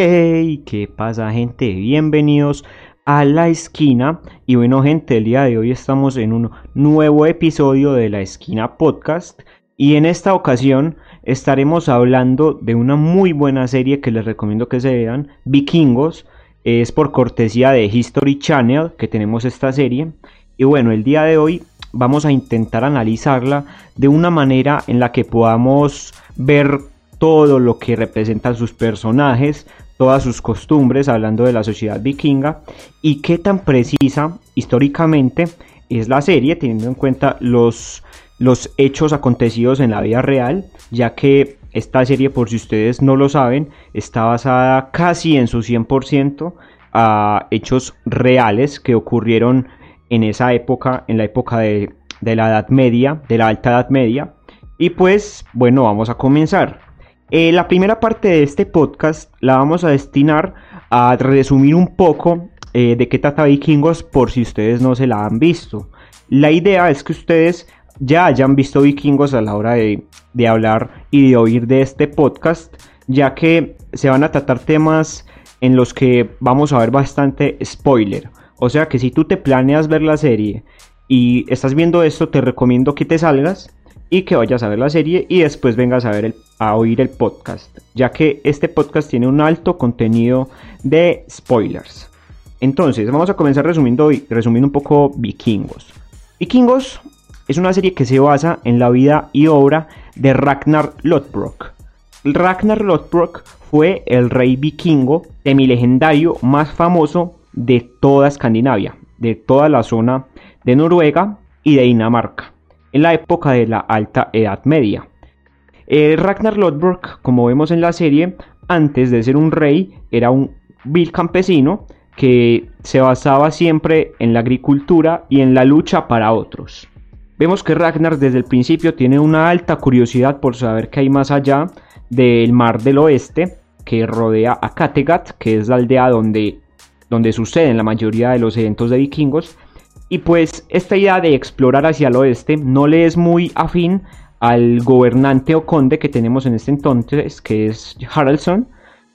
Hey, ¿qué pasa gente? Bienvenidos a La Esquina. Y bueno gente, el día de hoy estamos en un nuevo episodio de La Esquina Podcast. Y en esta ocasión estaremos hablando de una muy buena serie que les recomiendo que se vean, Vikingos. Es por cortesía de History Channel que tenemos esta serie. Y bueno, el día de hoy vamos a intentar analizarla de una manera en la que podamos ver todo lo que representan sus personajes, todas sus costumbres, hablando de la sociedad vikinga, y qué tan precisa históricamente es la serie, teniendo en cuenta los, los hechos acontecidos en la vida real, ya que esta serie, por si ustedes no lo saben, está basada casi en su 100% a hechos reales que ocurrieron en esa época, en la época de, de la Edad Media, de la Alta Edad Media. Y pues, bueno, vamos a comenzar. Eh, la primera parte de este podcast la vamos a destinar a resumir un poco eh, de qué trata Vikingos por si ustedes no se la han visto. La idea es que ustedes ya hayan visto Vikingos a la hora de, de hablar y de oír de este podcast, ya que se van a tratar temas en los que vamos a ver bastante spoiler. O sea que si tú te planeas ver la serie y estás viendo esto, te recomiendo que te salgas y que vayas a ver la serie y después vengas a, ver el, a oír el podcast, ya que este podcast tiene un alto contenido de spoilers. Entonces, vamos a comenzar resumiendo, resumiendo un poco Vikingos. Vikingos es una serie que se basa en la vida y obra de Ragnar Lodbrok. Ragnar Lodbrok fue el rey vikingo semi-legendario más famoso de toda Escandinavia, de toda la zona de Noruega y de Dinamarca en la época de la Alta Edad Media. Eh, Ragnar Lodbrok, como vemos en la serie, antes de ser un rey, era un vil campesino que se basaba siempre en la agricultura y en la lucha para otros. Vemos que Ragnar desde el principio tiene una alta curiosidad por saber qué hay más allá del mar del oeste que rodea a Kattegat, que es la aldea donde, donde suceden la mayoría de los eventos de vikingos, y pues esta idea de explorar hacia el oeste no le es muy afín al gobernante o conde que tenemos en este entonces, que es Haraldson.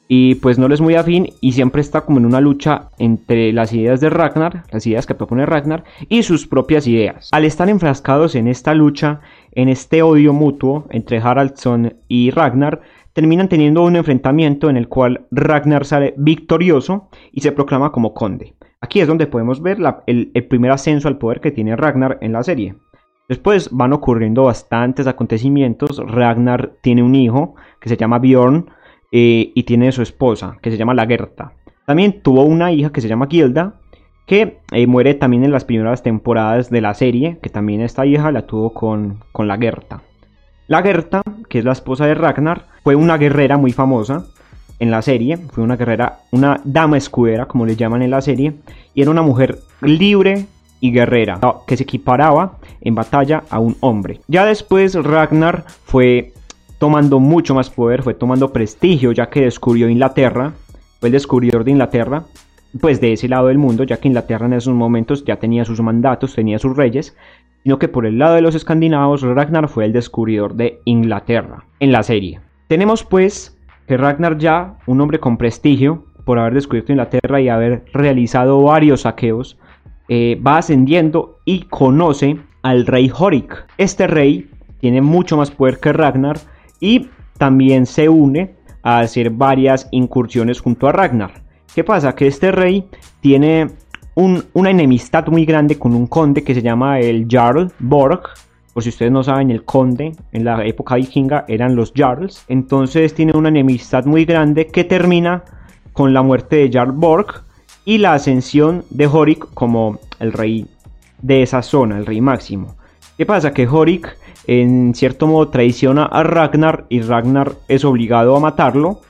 Y pues no le es muy afín y siempre está como en una lucha entre las ideas de Ragnar, las ideas que propone Ragnar, y sus propias ideas. Al estar enfrascados en esta lucha, en este odio mutuo entre Haraldson y Ragnar, terminan teniendo un enfrentamiento en el cual Ragnar sale victorioso y se proclama como conde. Aquí es donde podemos ver el, primer ascenso al poder que tiene Ragnar en la serie. Después van ocurriendo bastantes acontecimientos. Ragnar tiene un hijo que se llama Bjorn eh, y tiene su esposa que se llama Lagerta. También tuvo una hija que se llama Gilda que eh, muere también en las primeras temporadas de la serie, que también esta hija la tuvo con, con Lagerta. Lagerta, que es la esposa de Ragnar, fue una guerrera muy famosa en la serie, fue una guerrera, una dama escudera, como le llaman en la serie, y era una mujer libre y guerrera, que se equiparaba en batalla a un hombre. Ya después Ragnar fue tomando mucho más poder, fue tomando prestigio, ya que descubrió Inglaterra, fue el descubridor de Inglaterra, pues de ese lado del mundo, ya que Inglaterra en esos momentos ya tenía sus mandatos, tenía sus reyes, sino que por el lado de los escandinavos, Ragnar fue el descubridor de Inglaterra en la serie. Tenemos pues que Ragnar ya, un hombre con prestigio por haber descubierto Inglaterra y haber realizado varios saqueos, eh, va ascendiendo y conoce al rey Horik. Este rey tiene mucho más poder que Ragnar y también se une a hacer varias incursiones junto a Ragnar. ¿Qué pasa? Que este rey tiene una enemistad muy grande con un conde que se llama el Jarl Borg, por si ustedes no saben, el conde en la época vikinga eran los Jarls. Entonces tiene una enemistad muy grande que termina con la muerte de Jarl Borg y la ascensión de Horik como el rey de esa zona, el rey máximo. ¿Qué pasa? Que Horik en cierto modo traiciona a Ragnar y Ragnar es obligado a matarlo,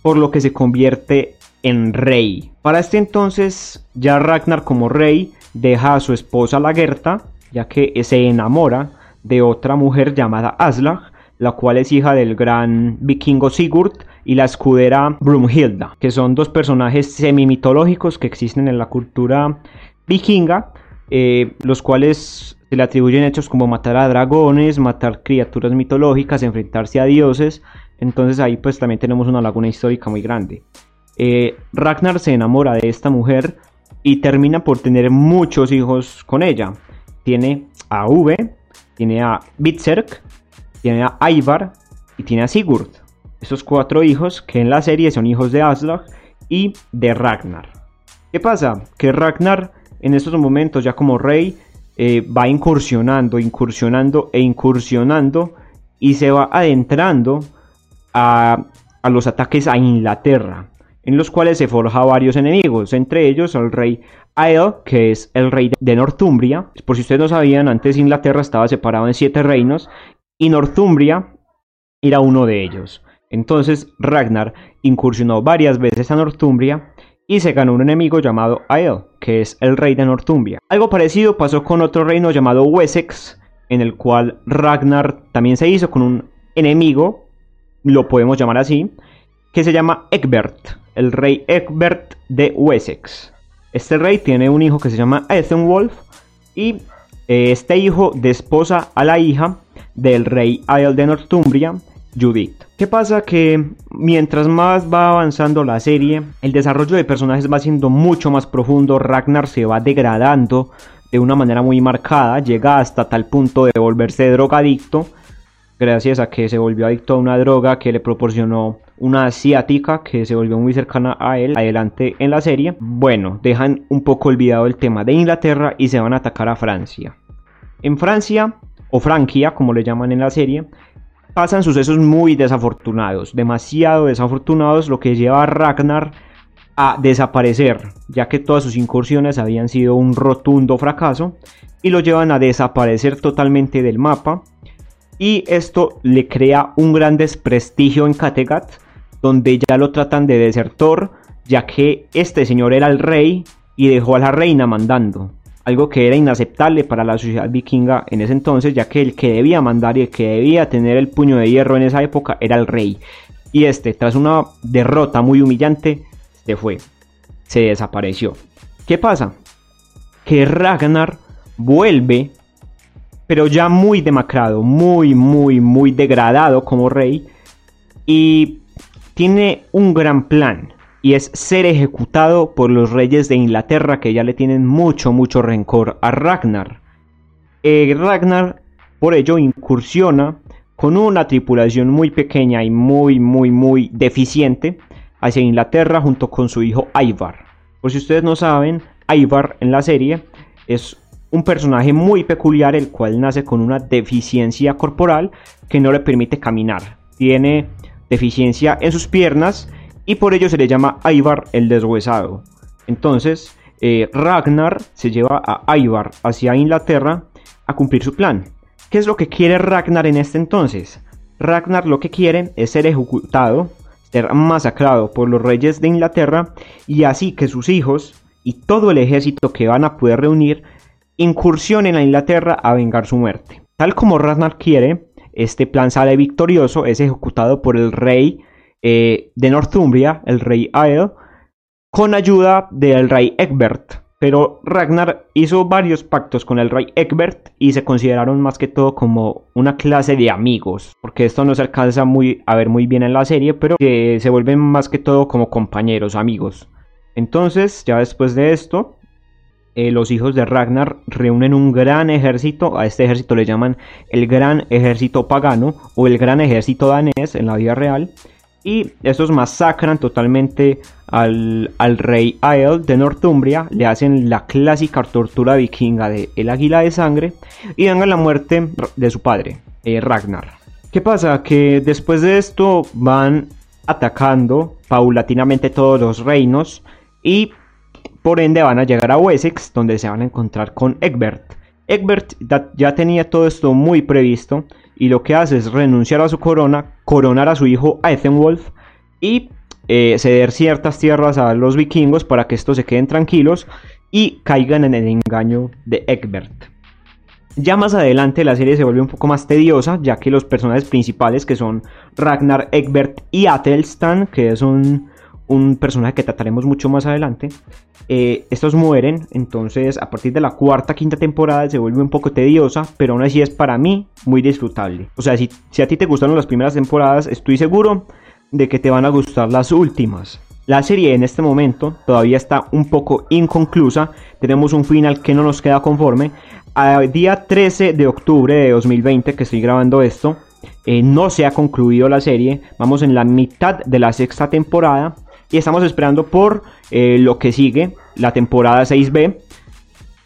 por lo que se convierte en rey. Para este entonces ya Ragnar como rey deja a su esposa Lagerta, ya que se enamora de otra mujer llamada Aslag, la cual es hija del gran vikingo Sigurd y la escudera Brumhilda, que son dos personajes semi-mitológicos que existen en la cultura vikinga, eh, los cuales se le atribuyen hechos como matar a dragones, matar criaturas mitológicas, enfrentarse a dioses, entonces ahí pues también tenemos una laguna histórica muy grande. eh, Ragnar se enamora de esta mujer y termina por tener muchos hijos con ella. Tiene a V, tiene a Bitserk, tiene a Ivar y tiene a Sigurd. Esos cuatro hijos que en la serie son hijos de Aslak y de Ragnar. ¿Qué pasa? Que Ragnar en estos momentos ya como rey eh, va incursionando, incursionando e incursionando y se va adentrando a los ataques a Inglaterra en los cuales se forja varios enemigos, entre ellos el rey Ael, que es el rey de Northumbria. Por si ustedes no sabían, antes Inglaterra estaba separado en siete reinos y Northumbria era uno de ellos. Entonces Ragnar incursionó varias veces a Northumbria y se ganó un enemigo llamado Ael, que es el rey de Northumbria. Algo parecido pasó con otro reino llamado Wessex, en el cual Ragnar también se hizo con un enemigo, lo podemos llamar así, que se llama Egbert el rey Egbert de Wessex. Este rey tiene un hijo que se llama Ethenwolf y eh, este hijo desposa a la hija del rey Ael de Northumbria, Judith. ¿Qué pasa? Que mientras más va avanzando la serie, el desarrollo de personajes va siendo mucho más profundo, Ragnar se va degradando de una manera muy marcada, llega hasta tal punto de volverse drogadicto, gracias a que se volvió adicto a una droga que le proporcionó una asiática que se volvió muy cercana a él adelante en la serie. Bueno, dejan un poco olvidado el tema de Inglaterra y se van a atacar a Francia. En Francia, o Franquia como le llaman en la serie, pasan sucesos muy desafortunados, demasiado desafortunados, lo que lleva a Ragnar a desaparecer, ya que todas sus incursiones habían sido un rotundo fracaso, y lo llevan a desaparecer totalmente del mapa, y esto le crea un gran desprestigio en Kattegat, donde ya lo tratan de desertor, ya que este señor era el rey y dejó a la reina mandando. Algo que era inaceptable para la sociedad vikinga en ese entonces, ya que el que debía mandar y el que debía tener el puño de hierro en esa época era el rey. Y este, tras una derrota muy humillante, se fue. Se desapareció. ¿Qué pasa? Que Ragnar vuelve, pero ya muy demacrado, muy, muy, muy degradado como rey. Y tiene un gran plan y es ser ejecutado por los reyes de Inglaterra que ya le tienen mucho, mucho rencor a Ragnar. Eh, Ragnar por ello incursiona con una tripulación muy pequeña y muy, muy, muy deficiente hacia Inglaterra junto con su hijo Ivar. Por si ustedes no saben, Ivar en la serie es un personaje muy peculiar el cual nace con una deficiencia corporal que no le permite caminar. Tiene deficiencia en sus piernas y por ello se le llama Ivar el deshuesado. Entonces, eh, Ragnar se lleva a Ivar hacia Inglaterra a cumplir su plan. ¿Qué es lo que quiere Ragnar en este entonces? Ragnar lo que quiere es ser ejecutado, ser masacrado por los reyes de Inglaterra y así que sus hijos y todo el ejército que van a poder reunir incursionen a Inglaterra a vengar su muerte. Tal como Ragnar quiere, este plan sale victorioso, es ejecutado por el rey eh, de Northumbria, el rey Ael, con ayuda del rey Egbert. Pero Ragnar hizo varios pactos con el rey Egbert y se consideraron más que todo como una clase de amigos. Porque esto no se alcanza muy, a ver muy bien en la serie, pero que se vuelven más que todo como compañeros, amigos. Entonces, ya después de esto, eh, los hijos de Ragnar reúnen un gran ejército, a este ejército le llaman el gran ejército pagano o el gran ejército danés en la vida real, y estos masacran totalmente al, rey Ael de Northumbria, le hacen la clásica tortura vikinga de el águila de sangre y dan la muerte de su padre, eh, Ragnar. ¿Qué pasa? Que después de esto van atacando paulatinamente todos los reinos y por ende van a llegar a Wessex, donde se van a encontrar con Egbert. Egbert ya tenía todo esto muy previsto y lo que hace es renunciar a su corona, coronar a su hijo Ethenwolf y eh, ceder ciertas tierras a los vikingos para que estos se queden tranquilos y caigan en el engaño de Egbert. Ya más adelante la serie se vuelve un poco más tediosa, ya que los personajes principales que son Ragnar, Egbert y Atelstan, que es un, un personaje que trataremos mucho más adelante, eh, estos mueren, entonces a partir de la cuarta, quinta temporada se vuelve un poco tediosa, pero aún así es para mí muy disfrutable. O sea, si, si a ti te gustaron las primeras temporadas, estoy seguro de que te van a gustar las últimas. La serie en este momento todavía está un poco inconclusa, tenemos un final que no nos queda conforme. A día 13 de octubre de 2020 que estoy grabando esto, eh, no se ha concluido la serie, vamos en la mitad de la sexta temporada y estamos esperando por eh, lo que sigue, la temporada 6B,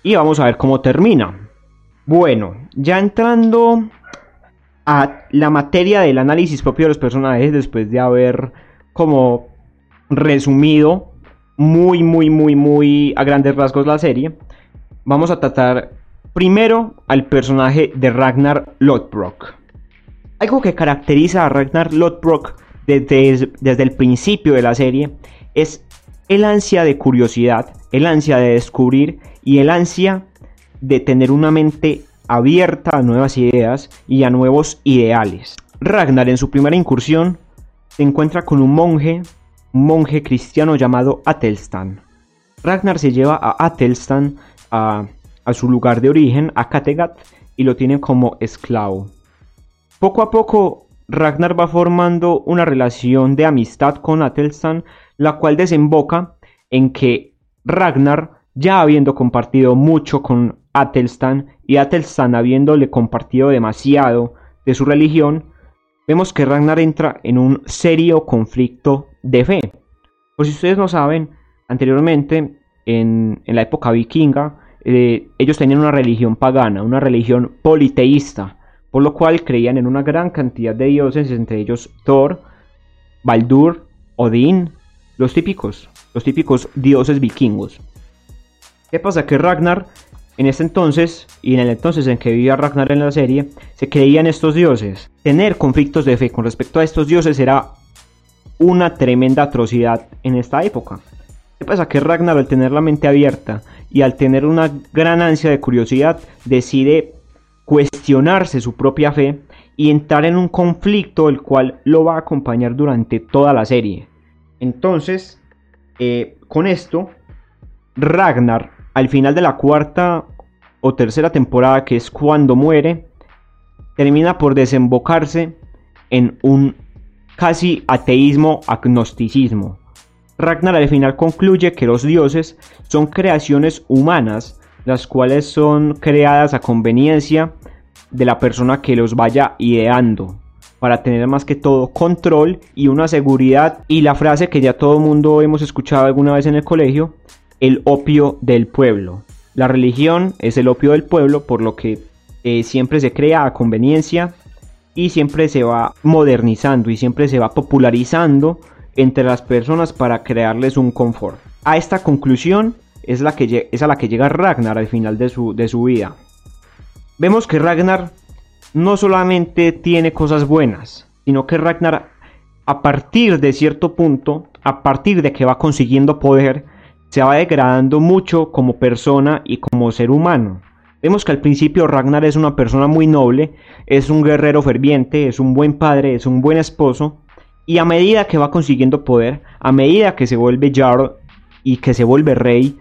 y vamos a ver cómo termina. Bueno, ya entrando a la materia del análisis propio de los personajes, después de haber como resumido muy, muy, muy, muy a grandes rasgos la serie, vamos a tratar primero al personaje de Ragnar Lodbrok. Algo que caracteriza a Ragnar Lodbrok desde, desde el principio de la serie es el ansia de curiosidad, el ansia de descubrir y el ansia de tener una mente abierta a nuevas ideas y a nuevos ideales. Ragnar en su primera incursión se encuentra con un monje monje cristiano llamado Atelstan. Ragnar se lleva a Atelstan a, su lugar de origen, a Kattegat, y lo tiene como esclavo. Poco a poco, Ragnar va formando una relación de amistad con Atelstan, la cual desemboca en que Ragnar, ya habiendo compartido mucho con Atelstan y Atelstan habiéndole compartido demasiado de su religión, vemos que Ragnar entra en un serio conflicto de fe. Por si ustedes no saben, anteriormente, en, la época vikinga, eh, ellos tenían una religión pagana, una religión politeísta, por lo cual creían en una gran cantidad de dioses, entre ellos Thor, Baldur, Odín, los típicos, los típicos dioses vikingos. ¿Qué pasa? Que Ragnar, en ese entonces, y en el entonces en que vivía Ragnar en la serie, se creían estos dioses. Tener conflictos de fe con respecto a estos dioses era una tremenda atrocidad en esta época. ¿Qué pasa? Que Ragnar al tener la mente abierta y al tener una gran ansia de curiosidad decide cuestionarse su propia fe y entrar en un conflicto el cual lo va a acompañar durante toda la serie. Entonces, eh, con esto, Ragnar, al final de la cuarta o tercera temporada, que es cuando muere, termina por desembocarse en un casi ateísmo agnosticismo. Ragnar al final concluye que los dioses son creaciones humanas, las cuales son creadas a conveniencia de la persona que los vaya ideando, para tener más que todo control y una seguridad y la frase que ya todo el mundo hemos escuchado alguna vez en el colegio, el opio del pueblo. La religión es el opio del pueblo, por lo que eh, siempre se crea a conveniencia y siempre se va modernizando y siempre se va popularizando entre las personas para crearles un confort. A esta conclusión es, la que, es a la que llega Ragnar al final de su, de su vida. Vemos que Ragnar no solamente tiene cosas buenas, sino que Ragnar a partir de cierto punto, a partir de que va consiguiendo poder, se va degradando mucho como persona y como ser humano. Vemos que al principio Ragnar es una persona muy noble, es un guerrero ferviente, es un buen padre, es un buen esposo, y a medida que va consiguiendo poder, a medida que se vuelve Jarl y que se vuelve rey,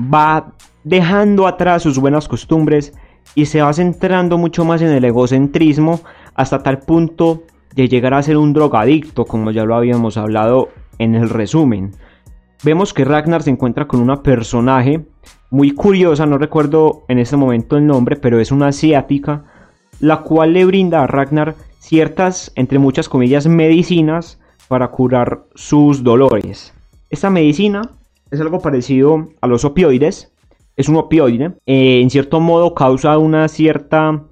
va dejando atrás sus buenas costumbres y se va centrando mucho más en el egocentrismo hasta tal punto de llegar a ser un drogadicto, como ya lo habíamos hablado en el resumen. Vemos que Ragnar se encuentra con una personaje muy curiosa, no recuerdo en este momento el nombre, pero es una asiática, la cual le brinda a Ragnar ciertas, entre muchas comillas, medicinas para curar sus dolores. Esta medicina es algo parecido a los opioides, es un opioide, eh, en cierto modo causa una cierta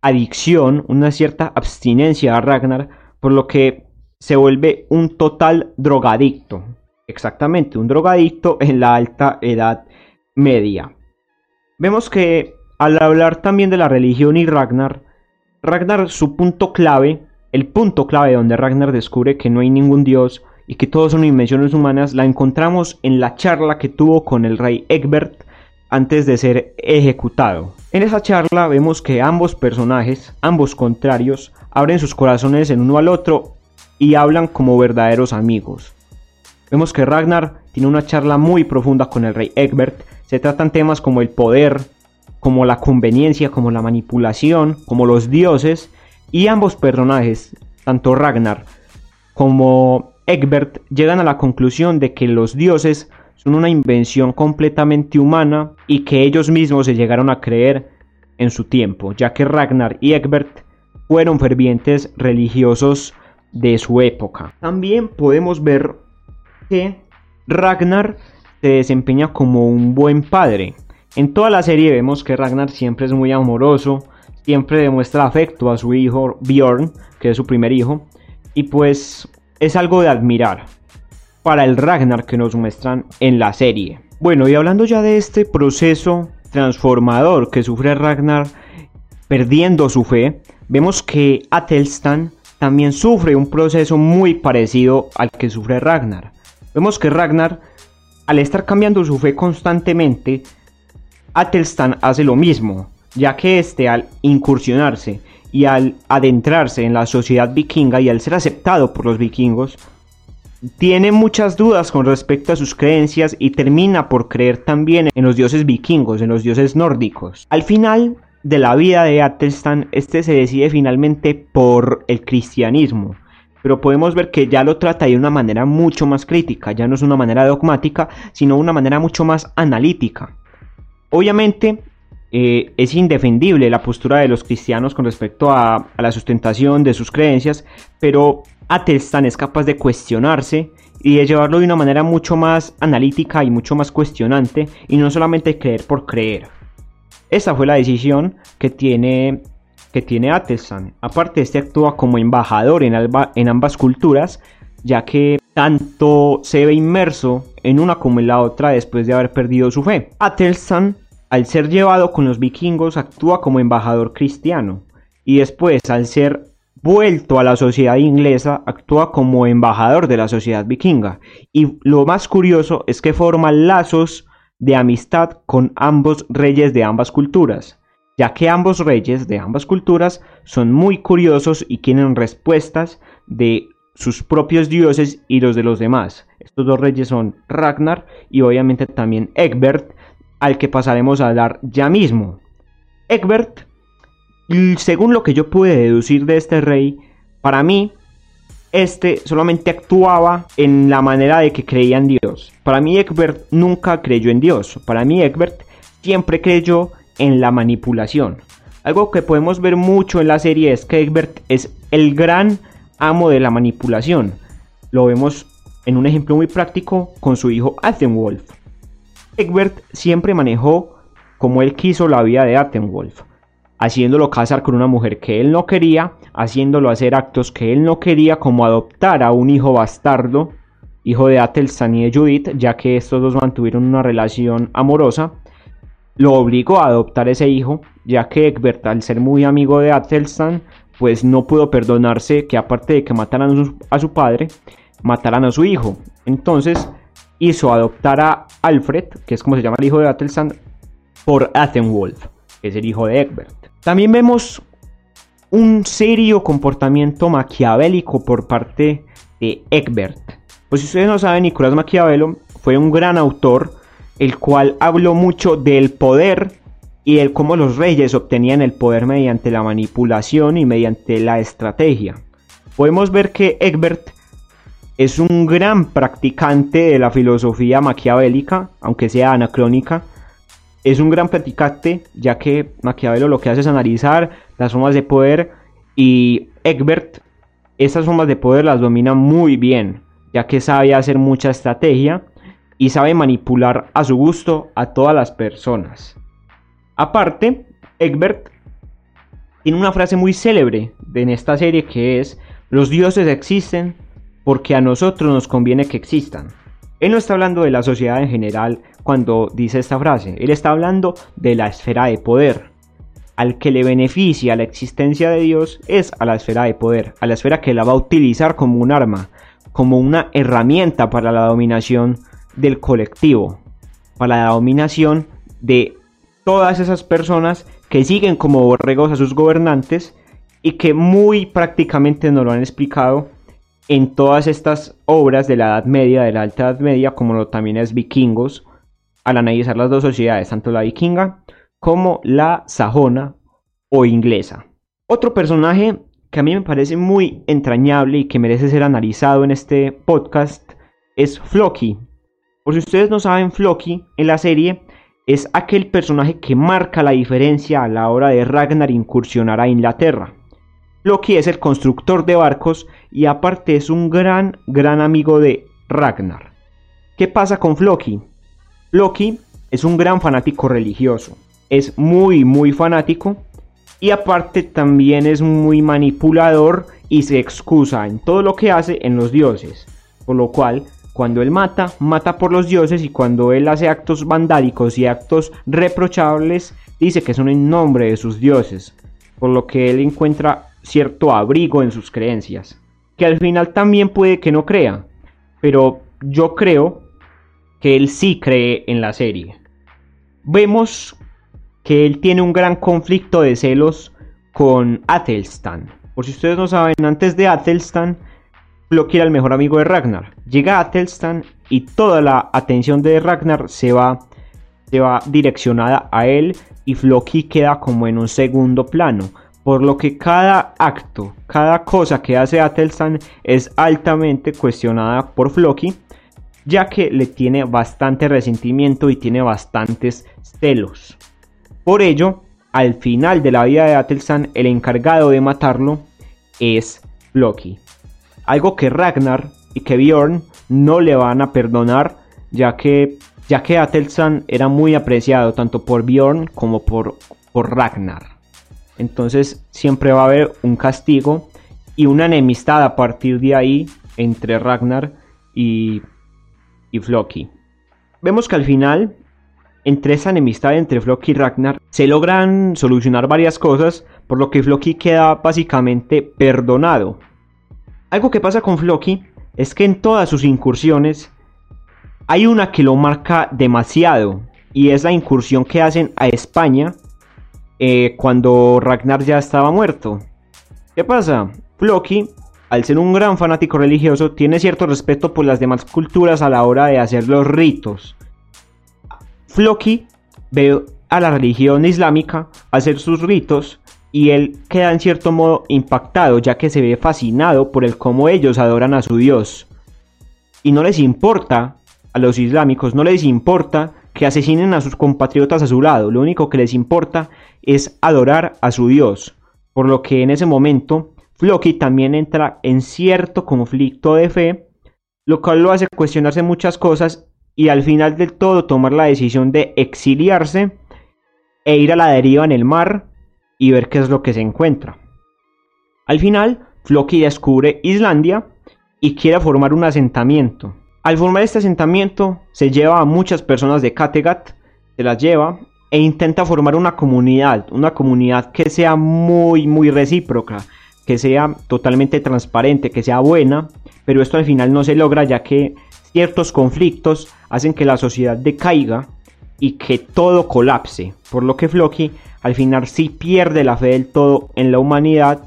adicción, una cierta abstinencia a Ragnar, por lo que se vuelve un total drogadicto. Exactamente, un drogadicto en la alta edad media. Vemos que al hablar también de la religión y Ragnar, Ragnar su punto clave, el punto clave donde Ragnar descubre que no hay ningún dios y que todos son invenciones humanas, la encontramos en la charla que tuvo con el rey Egbert antes de ser ejecutado. En esa charla vemos que ambos personajes, ambos contrarios, abren sus corazones en uno al otro y hablan como verdaderos amigos. Vemos que Ragnar tiene una charla muy profunda con el rey Egbert se tratan temas como el poder, como la conveniencia, como la manipulación, como los dioses, y ambos personajes, tanto Ragnar como Egbert llegan a la conclusión de que los dioses son una invención completamente humana y que ellos mismos se llegaron a creer en su tiempo, ya que Ragnar y Egbert fueron fervientes religiosos de su época. También podemos ver que Ragnar se desempeña como un buen padre. En toda la serie vemos que Ragnar siempre es muy amoroso, siempre demuestra afecto a su hijo Bjorn, que es su primer hijo, y pues es algo de admirar para el Ragnar que nos muestran en la serie. Bueno, y hablando ya de este proceso transformador que sufre Ragnar perdiendo su fe, vemos que Atelstan también sufre un proceso muy parecido al que sufre Ragnar. Vemos que Ragnar, al estar cambiando su fe constantemente, Atelstan hace lo mismo, ya que este al incursionarse y al adentrarse en la sociedad vikinga y al ser aceptado por los vikingos, tiene muchas dudas con respecto a sus creencias y termina por creer también en los dioses vikingos, en los dioses nórdicos. Al final de la vida de Atelstan, este se decide finalmente por el cristianismo, pero podemos ver que ya lo trata de una manera mucho más crítica, ya no es una manera dogmática, sino una manera mucho más analítica. Obviamente, eh, es indefendible la postura de los cristianos con respecto a, la sustentación de sus creencias, pero Atelstan es capaz de cuestionarse y de llevarlo de una manera mucho más analítica y mucho más cuestionante y no solamente creer por creer. Esa fue la decisión que tiene, que tiene Atelstan. Aparte, este actúa como embajador en, en ambas culturas, ya que tanto se ve inmerso en una como en la otra después de haber perdido su fe. Atelstan al ser llevado con los vikingos actúa como embajador cristiano y después al ser vuelto a la sociedad inglesa actúa como embajador de la sociedad vikinga y lo más curioso es que forma lazos de amistad con ambos reyes de ambas culturas, ya que ambos reyes de ambas culturas son muy curiosos y tienen respuestas de sus propios dioses y los de los demás. Estos dos reyes son Ragnar y obviamente también Egbert, al que pasaremos a hablar ya mismo. Egbert, según lo que yo pude deducir de este rey, para mí, este solamente actuaba en la manera de que creía en Dios. Para mí Egbert nunca creyó en Dios. Para mí Egbert siempre creyó en la manipulación. Algo que podemos ver mucho en la serie es que Egbert es el gran amo de la manipulación. Lo vemos en un ejemplo muy práctico con su hijo Athenwolf. Egbert siempre manejó como él quiso la vida de Attenwolf, haciéndolo casar con una mujer que él no quería, haciéndolo hacer actos que él no quería, como adoptar a un hijo bastardo, hijo de Atelstan y de Judith, ya que estos dos mantuvieron una relación amorosa. Lo obligó a adoptar ese hijo, ya que Egbert, al ser muy amigo de Atelstan, pues no pudo perdonarse que aparte de que mataran a su padre, mataran a su hijo. Entonces, hizo adoptar a Alfred, que es como se llama el hijo de Atelstan, por Athenwolf, que es el hijo de Egbert. También vemos un serio comportamiento maquiavélico por parte de Egbert. Pues si ustedes no saben, Nicolás Maquiavelo fue un gran autor, el cual habló mucho del poder y de cómo los reyes obtenían el poder mediante la manipulación y mediante la estrategia. Podemos ver que Egbert es un gran practicante de la filosofía maquiavélica, aunque sea anacrónica. Es un gran practicante, ya que Maquiavelo lo que hace es analizar las formas de poder y Egbert esas formas de poder las domina muy bien, ya que sabe hacer mucha estrategia y sabe manipular a su gusto a todas las personas. Aparte, Egbert tiene una frase muy célebre en esta serie que es, los dioses existen porque a nosotros nos conviene que existan. Él no está hablando de la sociedad en general cuando dice esta frase, él está hablando de la esfera de poder. Al que le beneficia la existencia de Dios es a la esfera de poder, a la esfera que la va a utilizar como un arma, como una herramienta para la dominación del colectivo, para la dominación de todas esas personas que siguen como borregos a sus gobernantes y que muy prácticamente nos lo han explicado en todas estas obras de la Edad Media, de la Alta Edad Media, como lo también es vikingos, al analizar las dos sociedades, tanto la vikinga como la sajona o inglesa. Otro personaje que a mí me parece muy entrañable y que merece ser analizado en este podcast es Floki. Por si ustedes no saben, Floki en la serie es aquel personaje que marca la diferencia a la hora de Ragnar incursionar a Inglaterra. Floki es el constructor de barcos y aparte es un gran, gran amigo de Ragnar. ¿Qué pasa con Floki? Floki es un gran fanático religioso. Es muy, muy fanático y aparte también es muy manipulador y se excusa en todo lo que hace en los dioses. Por lo cual cuando él mata, mata por los dioses y cuando él hace actos vandálicos y actos reprochables, dice que son en nombre de sus dioses, por lo que él encuentra cierto abrigo en sus creencias, que al final también puede que no crea, pero yo creo que él sí cree en la serie. Vemos que él tiene un gran conflicto de celos con Athelstan. Por si ustedes no saben, antes de Athelstan, Floki era el mejor amigo de Ragnar. Llega a Telstan y toda la atención de Ragnar se va, se va direccionada a él y Floki queda como en un segundo plano. Por lo que cada acto, cada cosa que hace Atelstan es altamente cuestionada por Floki, ya que le tiene bastante resentimiento y tiene bastantes celos. Por ello, al final de la vida de Atelstan, el encargado de matarlo es Floki algo que Ragnar y que Bjorn no le van a perdonar, ya que, ya que era muy apreciado tanto por Bjorn como por, por Ragnar. Entonces siempre va a haber un castigo y una enemistad a partir de ahí entre Ragnar y, y Floki. Vemos que al final, entre esa enemistad entre Floki y Ragnar, se logran solucionar varias cosas, por lo que Floki queda básicamente perdonado. Algo que pasa con Floki es que en todas sus incursiones hay una que lo marca demasiado y es la incursión que hacen a España eh, cuando Ragnar ya estaba muerto. ¿Qué pasa? Floki, al ser un gran fanático religioso, tiene cierto respeto por las demás culturas a la hora de hacer los ritos. Floki ve a la religión islámica hacer sus ritos y él queda en cierto modo impactado ya que se ve fascinado por el cómo ellos adoran a su Dios. Y no les importa, a los islámicos no les importa que asesinen a sus compatriotas a su lado, lo único que les importa es adorar a su Dios. Por lo que en ese momento Floki también entra en cierto conflicto de fe, lo cual lo hace cuestionarse muchas cosas y al final del todo tomar la decisión de exiliarse e ir a la deriva en el mar y ver qué es lo que se encuentra. Al final, Floki descubre Islandia y quiere formar un asentamiento. Al formar este asentamiento, se lleva a muchas personas de Kattegat, se las lleva e intenta formar una comunidad, una comunidad que sea muy, muy recíproca, que sea totalmente transparente, que sea buena, pero esto al final no se logra ya que ciertos conflictos hacen que la sociedad decaiga y que todo colapse, por lo que Floki al final sí pierde la fe del todo en la humanidad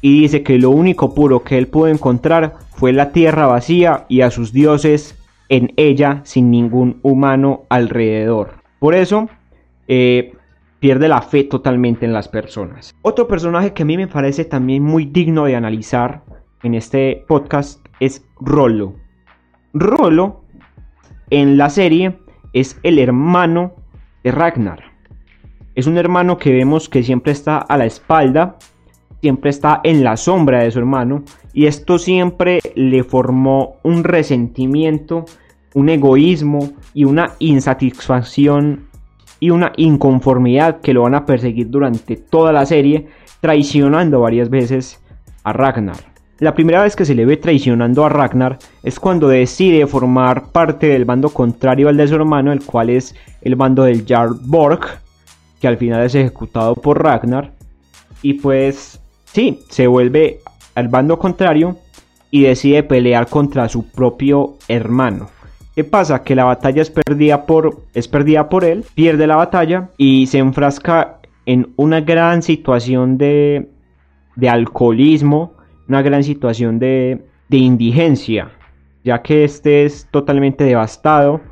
y dice que lo único puro que él pudo encontrar fue la tierra vacía y a sus dioses en ella sin ningún humano alrededor. Por eso eh, pierde la fe totalmente en las personas. Otro personaje que a mí me parece también muy digno de analizar en este podcast es Rollo. Rollo en la serie es el hermano de Ragnar. Es un hermano que vemos que siempre está a la espalda, siempre está en la sombra de su hermano y esto siempre le formó un resentimiento, un egoísmo y una insatisfacción y una inconformidad que lo van a perseguir durante toda la serie, traicionando varias veces a Ragnar. La primera vez que se le ve traicionando a Ragnar es cuando decide formar parte del bando contrario al de su hermano, el cual es el bando del Jarl Borg, que al final es ejecutado por Ragnar. Y pues sí, se vuelve al bando contrario y decide pelear contra su propio hermano. ¿Qué pasa? Que la batalla es perdida por, es perdida por él, pierde la batalla y se enfrasca en una gran situación de, de alcoholismo, una gran situación de, de indigencia, ya que este es totalmente devastado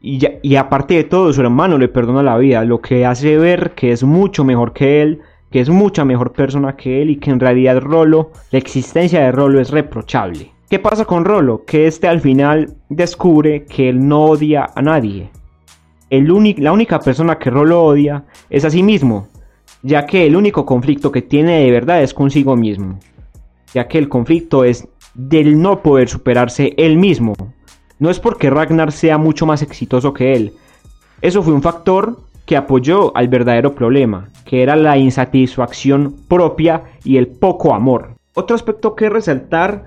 y, aparte de todo, su hermano le perdona la vida, lo que hace ver que es mucho mejor que él que es mucha mejor persona que él y que en realidad Rolo, la existencia de Rolo es reprochable. ¿Qué pasa con Rolo? Que este al final descubre que él no odia a nadie. El la única persona que Rolo odia es a sí mismo, ya que el único conflicto que tiene de verdad es consigo mismo, ya que el conflicto es del no poder superarse él mismo. No es porque Ragnar sea mucho más exitoso que él. Eso fue un factor que apoyó al verdadero problema, que era la insatisfacción propia y el poco amor. Otro aspecto que resaltar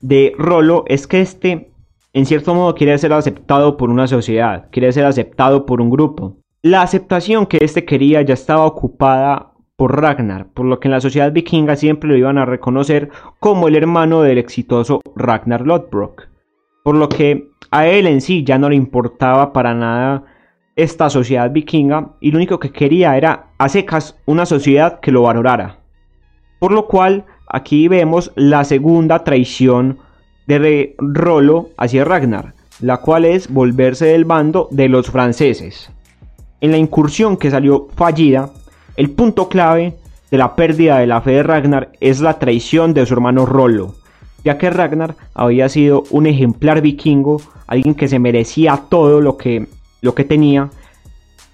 de Rolo es que este, en cierto modo, quiere ser aceptado por una sociedad, quiere ser aceptado por un grupo. La aceptación que este quería ya estaba ocupada por Ragnar, por lo que en la sociedad vikinga siempre lo iban a reconocer como el hermano del exitoso Ragnar Lodbrok, por lo que a él en sí ya no le importaba para nada esta sociedad vikinga y lo único que quería era a secas una sociedad que lo valorara. Por lo cual Aquí vemos la segunda traición de Rolo hacia Ragnar, la cual es volverse del bando de los franceses. En la incursión que salió fallida, el punto clave de la pérdida de la fe de Ragnar es la traición de su hermano Rolo, ya que Ragnar había sido un ejemplar vikingo, alguien que se merecía todo lo que, lo que tenía,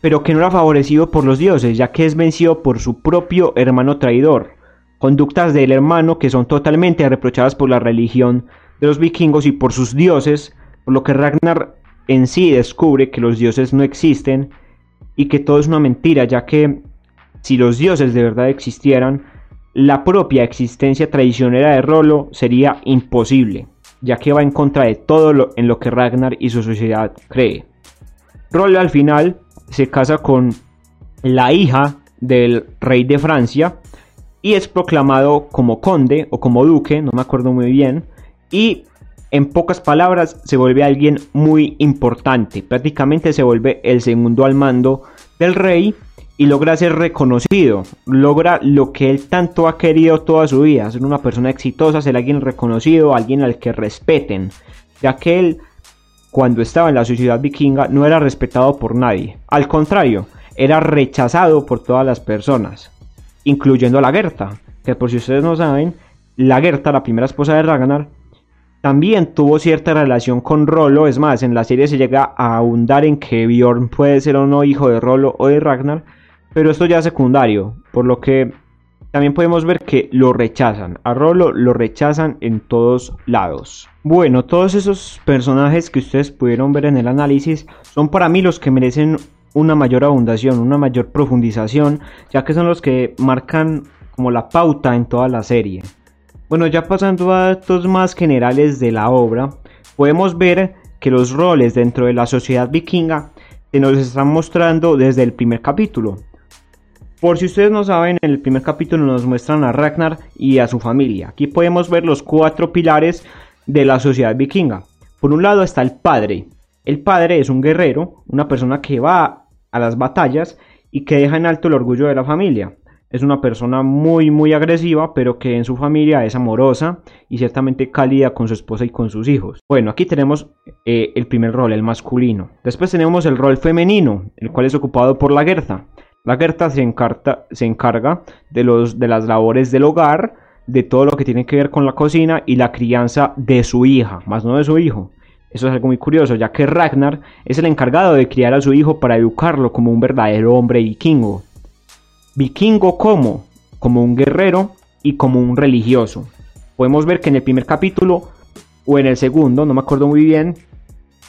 pero que no era favorecido por los dioses, ya que es vencido por su propio hermano traidor, conductas del hermano que son totalmente reprochadas por la religión de los vikingos y por sus dioses, por lo que Ragnar en sí descubre que los dioses no existen y que todo es una mentira, ya que si los dioses de verdad existieran, la propia existencia traicionera de Rolo sería imposible, ya que va en contra de todo lo en lo que Ragnar y su sociedad cree. Rolo al final se casa con la hija del rey de Francia, y es proclamado como conde o como duque, no me acuerdo muy bien, y en pocas palabras se vuelve alguien muy importante, prácticamente se vuelve el segundo al mando del rey y logra ser reconocido, logra lo que él tanto ha querido toda su vida, ser una persona exitosa, ser alguien reconocido, alguien al que respeten, ya que él cuando estaba en la sociedad vikinga no era respetado por nadie, al contrario, era rechazado por todas las personas incluyendo a la Gerta, que por si ustedes no saben, la Gerta, la primera esposa de Ragnar, también tuvo cierta relación con Rolo, es más, en la serie se llega a ahondar en que Bjorn puede ser o no hijo de Rolo o de Ragnar, pero esto ya es secundario, por lo que también podemos ver que lo rechazan, a Rolo lo rechazan en todos lados. Bueno, todos esos personajes que ustedes pudieron ver en el análisis son para mí los que merecen una mayor abundación, una mayor profundización, ya que son los que marcan como la pauta en toda la serie. Bueno, ya pasando a datos más generales de la obra, podemos ver que los roles dentro de la sociedad vikinga se nos están mostrando desde el primer capítulo. Por si ustedes no saben, en el primer capítulo nos muestran a Ragnar y a su familia. Aquí podemos ver los cuatro pilares de la sociedad vikinga. Por un lado está el padre. El padre es un guerrero, una persona que va a las batallas y que deja en alto el orgullo de la familia. Es una persona muy muy agresiva, pero que en su familia es amorosa y ciertamente cálida con su esposa y con sus hijos. Bueno, aquí tenemos eh, el primer rol, el masculino. Después tenemos el rol femenino, el cual es ocupado por la Gerta. La Gerta se, encarga de, los, de las labores del hogar, de todo lo que tiene que ver con la cocina y la crianza de su hija, más no de su hijo. Eso es algo muy curioso, ya que Ragnar es el encargado de criar a su hijo para educarlo como un verdadero hombre vikingo. Vikingo como, como un guerrero y como un religioso. Podemos ver que en el primer capítulo o en el segundo, no me acuerdo muy bien,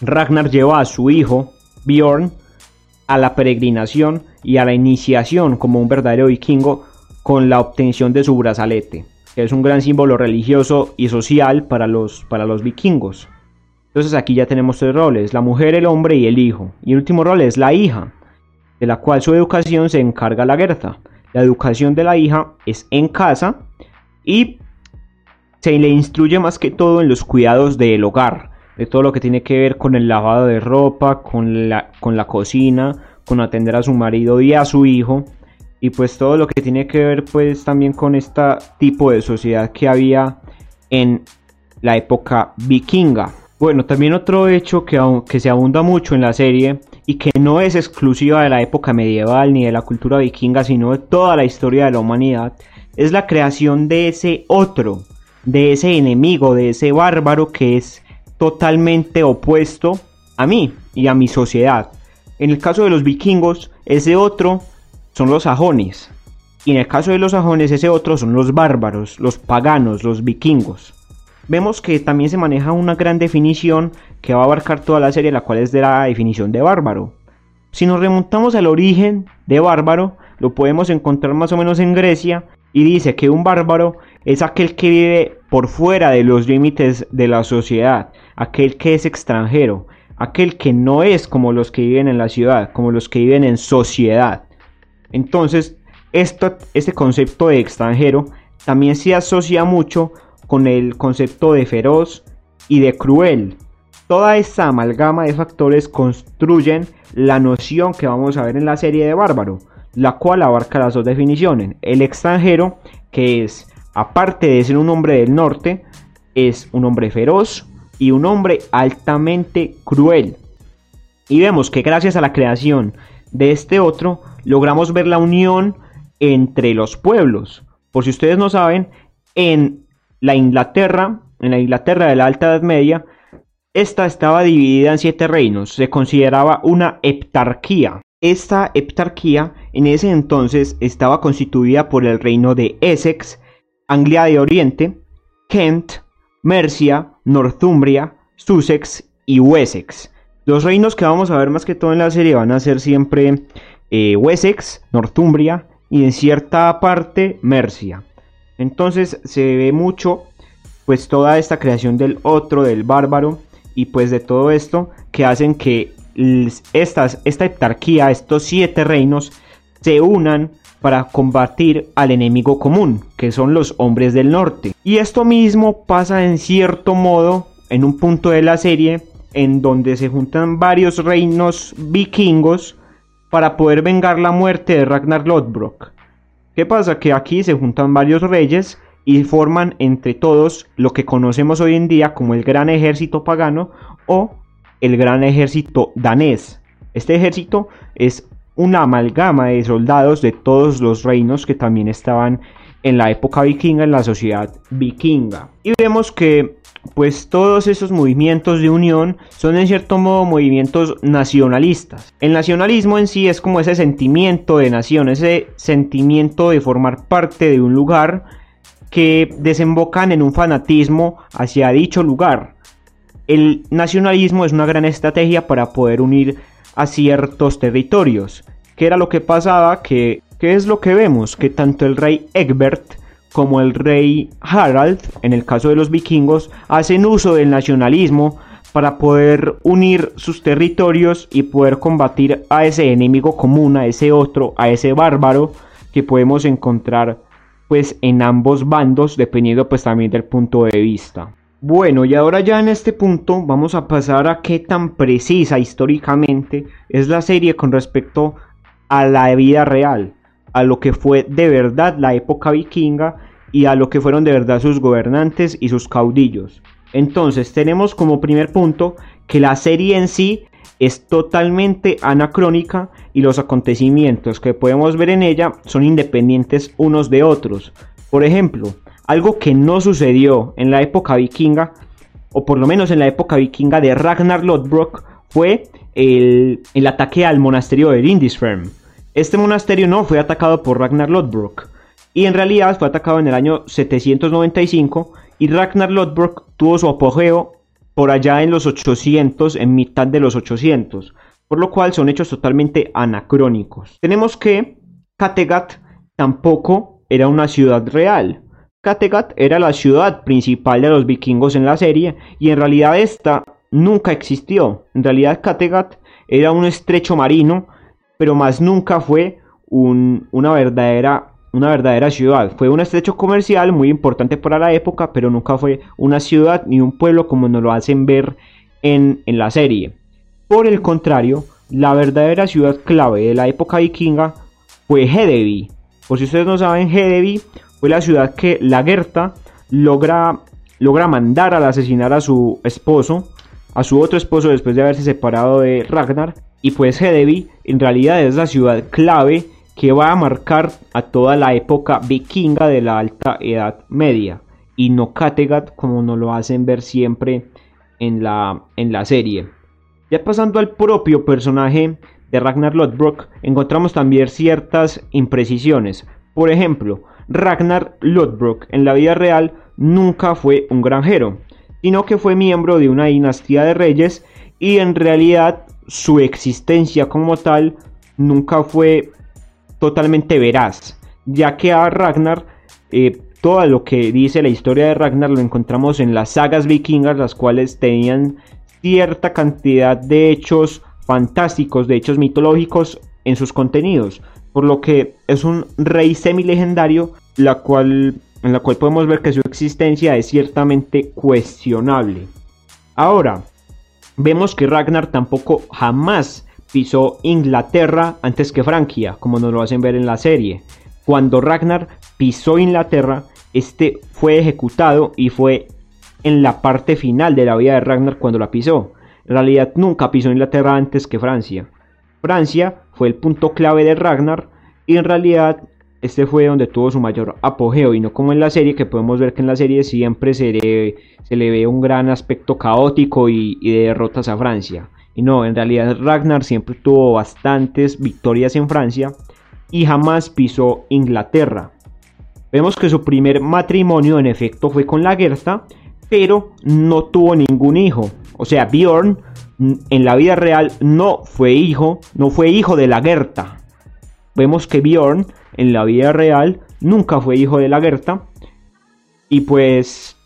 Ragnar lleva a su hijo, Bjorn, a la peregrinación y a la iniciación como un verdadero vikingo con la obtención de su brazalete, que es un gran símbolo religioso y social para los, para los vikingos. Entonces aquí ya tenemos tres roles, la mujer, el hombre y el hijo. Y el último rol es la hija, de la cual su educación se encarga la Gerta. La educación de la hija es en casa y se le instruye más que todo en los cuidados del hogar, de todo lo que tiene que ver con el lavado de ropa, con la, con la cocina, con atender a su marido y a su hijo y pues todo lo que tiene que ver pues también con este tipo de sociedad que había en la época vikinga. Bueno, también otro hecho que, que se abunda mucho en la serie y que no es exclusiva de la época medieval ni de la cultura vikinga, sino de toda la historia de la humanidad, es la creación de ese otro, de ese enemigo, de ese bárbaro que es totalmente opuesto a mí y a mi sociedad. En el caso de los vikingos, ese otro son los sajones. Y en el caso de los sajones, ese otro son los bárbaros, los paganos, los vikingos. Vemos que también se maneja una gran definición que va a abarcar toda la serie, la cual es de la definición de bárbaro. Si nos remontamos al origen de bárbaro, lo podemos encontrar más o menos en Grecia y dice que un bárbaro es aquel que vive por fuera de los límites de la sociedad, aquel que es extranjero, aquel que no es como los que viven en la ciudad, como los que viven en sociedad. Entonces, esto, este concepto de extranjero también se asocia mucho con el concepto de feroz y de cruel. Toda esta amalgama de factores construyen la noción que vamos a ver en la serie de Bárbaro, la cual abarca las dos definiciones. El extranjero, que es, aparte de ser un hombre del norte, es un hombre feroz, y un hombre altamente cruel. Y vemos que gracias a la creación de este otro, logramos ver la unión entre los pueblos. Por si ustedes no saben, en la Inglaterra, en la Inglaterra de la Alta Edad Media, esta estaba dividida en siete reinos, se consideraba una heptarquía. Esta heptarquía en ese entonces estaba constituida por el reino de Essex, Anglia de Oriente, Kent, Mercia, Northumbria, Sussex y Wessex. Los reinos que vamos a ver más que todo en la serie van a ser siempre eh, Wessex, Northumbria y en cierta parte Mercia. Entonces se ve mucho pues toda esta creación del otro, del bárbaro y pues de todo esto que hacen que esta heptarquía, estos siete reinos se unan para combatir al enemigo común, que son los hombres del norte. Y esto mismo pasa en cierto modo en un punto de la serie en donde se juntan varios reinos vikingos para poder vengar la muerte de Ragnar Lodbrok. ¿Qué pasa? Que aquí se juntan varios reyes y forman entre todos lo que conocemos hoy en día como el gran ejército pagano o el gran ejército danés. Este ejército es una amalgama de soldados de todos los reinos que también estaban en la época vikinga, en la sociedad vikinga. Y vemos que pues todos esos movimientos de unión son en cierto modo movimientos nacionalistas. El nacionalismo en sí es como ese sentimiento de nación, ese sentimiento de formar parte de un lugar que desembocan en un fanatismo hacia dicho lugar. El nacionalismo es una gran estrategia para poder unir a ciertos territorios. ¿Qué era lo que pasaba? Que, ¿Qué es lo que vemos? Que tanto el rey Egbert como el rey Harald, en el caso de los vikingos, hacen uso del nacionalismo para poder unir sus territorios y poder combatir a ese enemigo común, a ese otro, a ese bárbaro que podemos encontrar pues en ambos bandos dependiendo pues también del punto de vista. Bueno, y ahora ya en este punto vamos a pasar a qué tan precisa históricamente es la serie con respecto a la vida real, a lo que fue de verdad la época vikinga y a lo que fueron de verdad sus gobernantes y sus caudillos. Entonces tenemos como primer punto que la serie en sí es totalmente anacrónica y los acontecimientos que podemos ver en ella son independientes unos de otros. Por ejemplo, algo que no sucedió en la época vikinga, o por lo menos en la época vikinga de Ragnar Lodbrok, fue el, ataque al monasterio de Lindisfarne. Este monasterio no fue atacado por Ragnar Lodbrok, y en realidad fue atacado en el año 795, y Ragnar Lodbrok tuvo su apogeo por allá en los 800, en mitad de los 800, por lo cual son hechos totalmente anacrónicos. Tenemos que Kattegat tampoco era una ciudad real, Kattegat era la ciudad principal de los vikingos en la serie y en realidad esta nunca existió. En realidad Kattegat era un estrecho marino, pero más nunca fue una, verdadera, una verdadera ciudad. Fue un estrecho comercial muy importante para la época, pero nunca fue una ciudad ni un pueblo como nos lo hacen ver en, en la serie. Por el contrario, la verdadera ciudad clave de la época vikinga fue Hedeby. Por si ustedes no saben, Hedeby fue la ciudad que Lagerta logra, logra mandar al asesinar a su esposo, a su otro esposo después de haberse separado de Ragnar. Y pues Hedeby en realidad es la ciudad clave que va a marcar a toda la época vikinga de la Alta Edad Media y no Kattegat como nos lo hacen ver siempre en la, en la serie. Ya pasando al propio personaje de Ragnar Lodbrok, encontramos también ciertas imprecisiones. Por ejemplo, Ragnar Lodbrok en la vida real nunca fue un granjero, sino que fue miembro de una dinastía de reyes y en realidad su existencia como tal nunca fue totalmente veraz, ya que a Ragnar eh, todo lo que dice la historia de Ragnar lo encontramos en las sagas vikingas, las cuales tenían cierta cantidad de hechos fantásticos, de hechos mitológicos en sus contenidos, por lo que es un rey semi-legendario, la cual, en la cual podemos ver que su existencia es ciertamente cuestionable. Ahora, vemos que Ragnar tampoco jamás pisó Inglaterra antes que Francia, como nos lo hacen ver en la serie. Cuando Ragnar pisó Inglaterra, este fue ejecutado y fue en la parte final de la vida de Ragnar cuando la pisó. En realidad nunca pisó Inglaterra antes que Francia. Francia fue el punto clave de Ragnar y en realidad este fue donde tuvo su mayor apogeo y no como en la serie que podemos ver que en la serie siempre se le, se le ve un gran aspecto caótico y, y de derrotas a Francia. Y no, en realidad Ragnar siempre tuvo bastantes victorias en Francia y jamás pisó Inglaterra. Vemos que su primer matrimonio en efecto fue con la Gerta, pero no tuvo ningún hijo. O sea, Bjorn en la vida real no fue hijo, no fue hijo de la Gerta. Vemos que Bjorn en la vida real nunca fue hijo de la Gerta. Y pues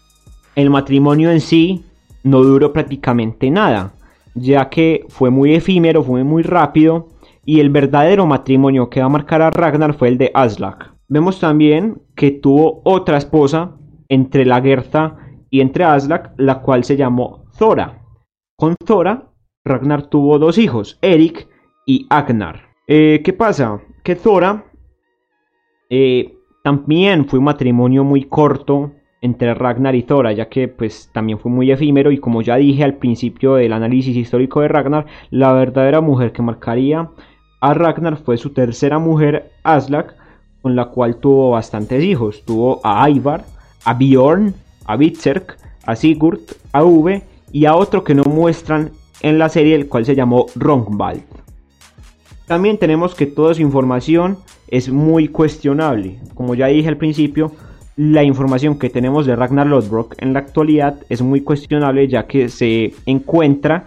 el matrimonio en sí no duró prácticamente nada, ya que fue muy efímero, fue muy rápido. Y el verdadero matrimonio que va a marcar a Ragnar fue el de Aslak. Vemos también que tuvo otra esposa entre la Gertha y entre Aslak, la cual se llamó Zora. Con Zora, Ragnar tuvo dos hijos, Eric y Agnar. Eh, ¿Qué pasa? Que Zora eh, también fue un matrimonio muy corto entre Ragnar y Zora, ya que pues también fue muy efímero y como ya dije al principio del análisis histórico de Ragnar, la verdadera mujer que marcaría a Ragnar fue su tercera mujer, Aslak, con la cual tuvo bastantes hijos. Tuvo a Ivar, a Bjorn, a Bitzerk, a Sigurd, a Uve y a otro que no muestran en la serie, el cual se llamó Rongvald. También tenemos que toda su información es muy cuestionable. Como ya dije al principio, la información que tenemos de Ragnar Lodbrok en la actualidad es muy cuestionable ya que se encuentra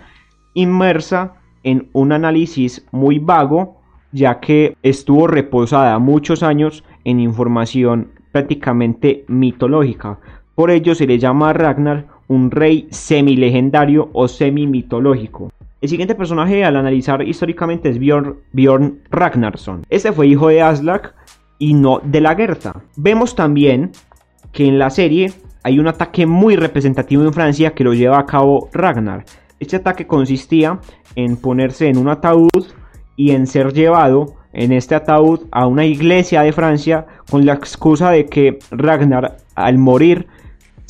inmersa en un análisis muy vago ya que estuvo reposada muchos años en información prácticamente mitológica. Por ello se le llama a Ragnar un rey semi-legendario o semi-mitológico. El siguiente personaje al analizar históricamente es Bjorn, Ragnarsson. Este fue hijo de Aslak y no de la Gertha. Vemos también que en la serie hay un ataque muy representativo en Francia que lo lleva a cabo Ragnar. Este ataque consistía en ponerse en un ataúd y en ser llevado en este ataúd a una iglesia de Francia con la excusa de que Ragnar al morir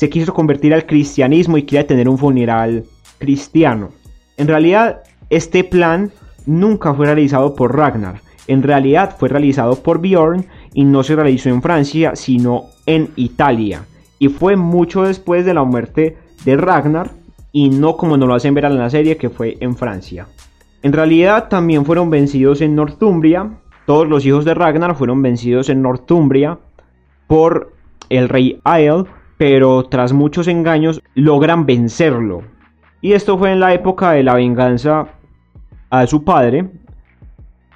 se quiso convertir al cristianismo y quería tener un funeral cristiano. En realidad este plan nunca fue realizado por Ragnar, en realidad fue realizado por Bjorn y no se realizó en Francia sino en Italia y fue mucho después de la muerte de Ragnar y no como nos lo hacen ver en la serie que fue en Francia. En realidad también fueron vencidos en Northumbria. Todos los hijos de Ragnar fueron vencidos en Northumbria por el rey Ael, pero tras muchos engaños logran vencerlo. Y esto fue en la época de la venganza a su padre,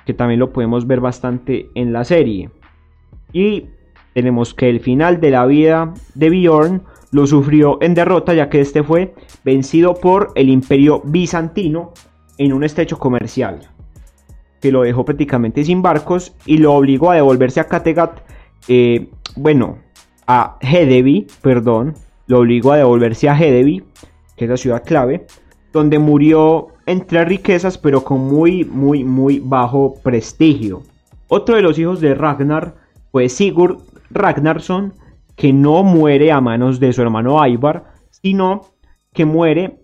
que también lo podemos ver bastante en la serie. Y tenemos que el final de la vida de Bjorn lo sufrió en derrota ya que este fue vencido por el imperio bizantino en un estrecho comercial, que lo dejó prácticamente sin barcos y lo obligó a devolverse a Kattegat, eh, bueno, a Hedeby, perdón, lo obligó a devolverse a Hedeby, que es la ciudad clave, donde murió entre riquezas pero con muy, muy, muy bajo prestigio. Otro de los hijos de Ragnar fue Sigurd Ragnarsson, que no muere a manos de su hermano Ivar, sino que muere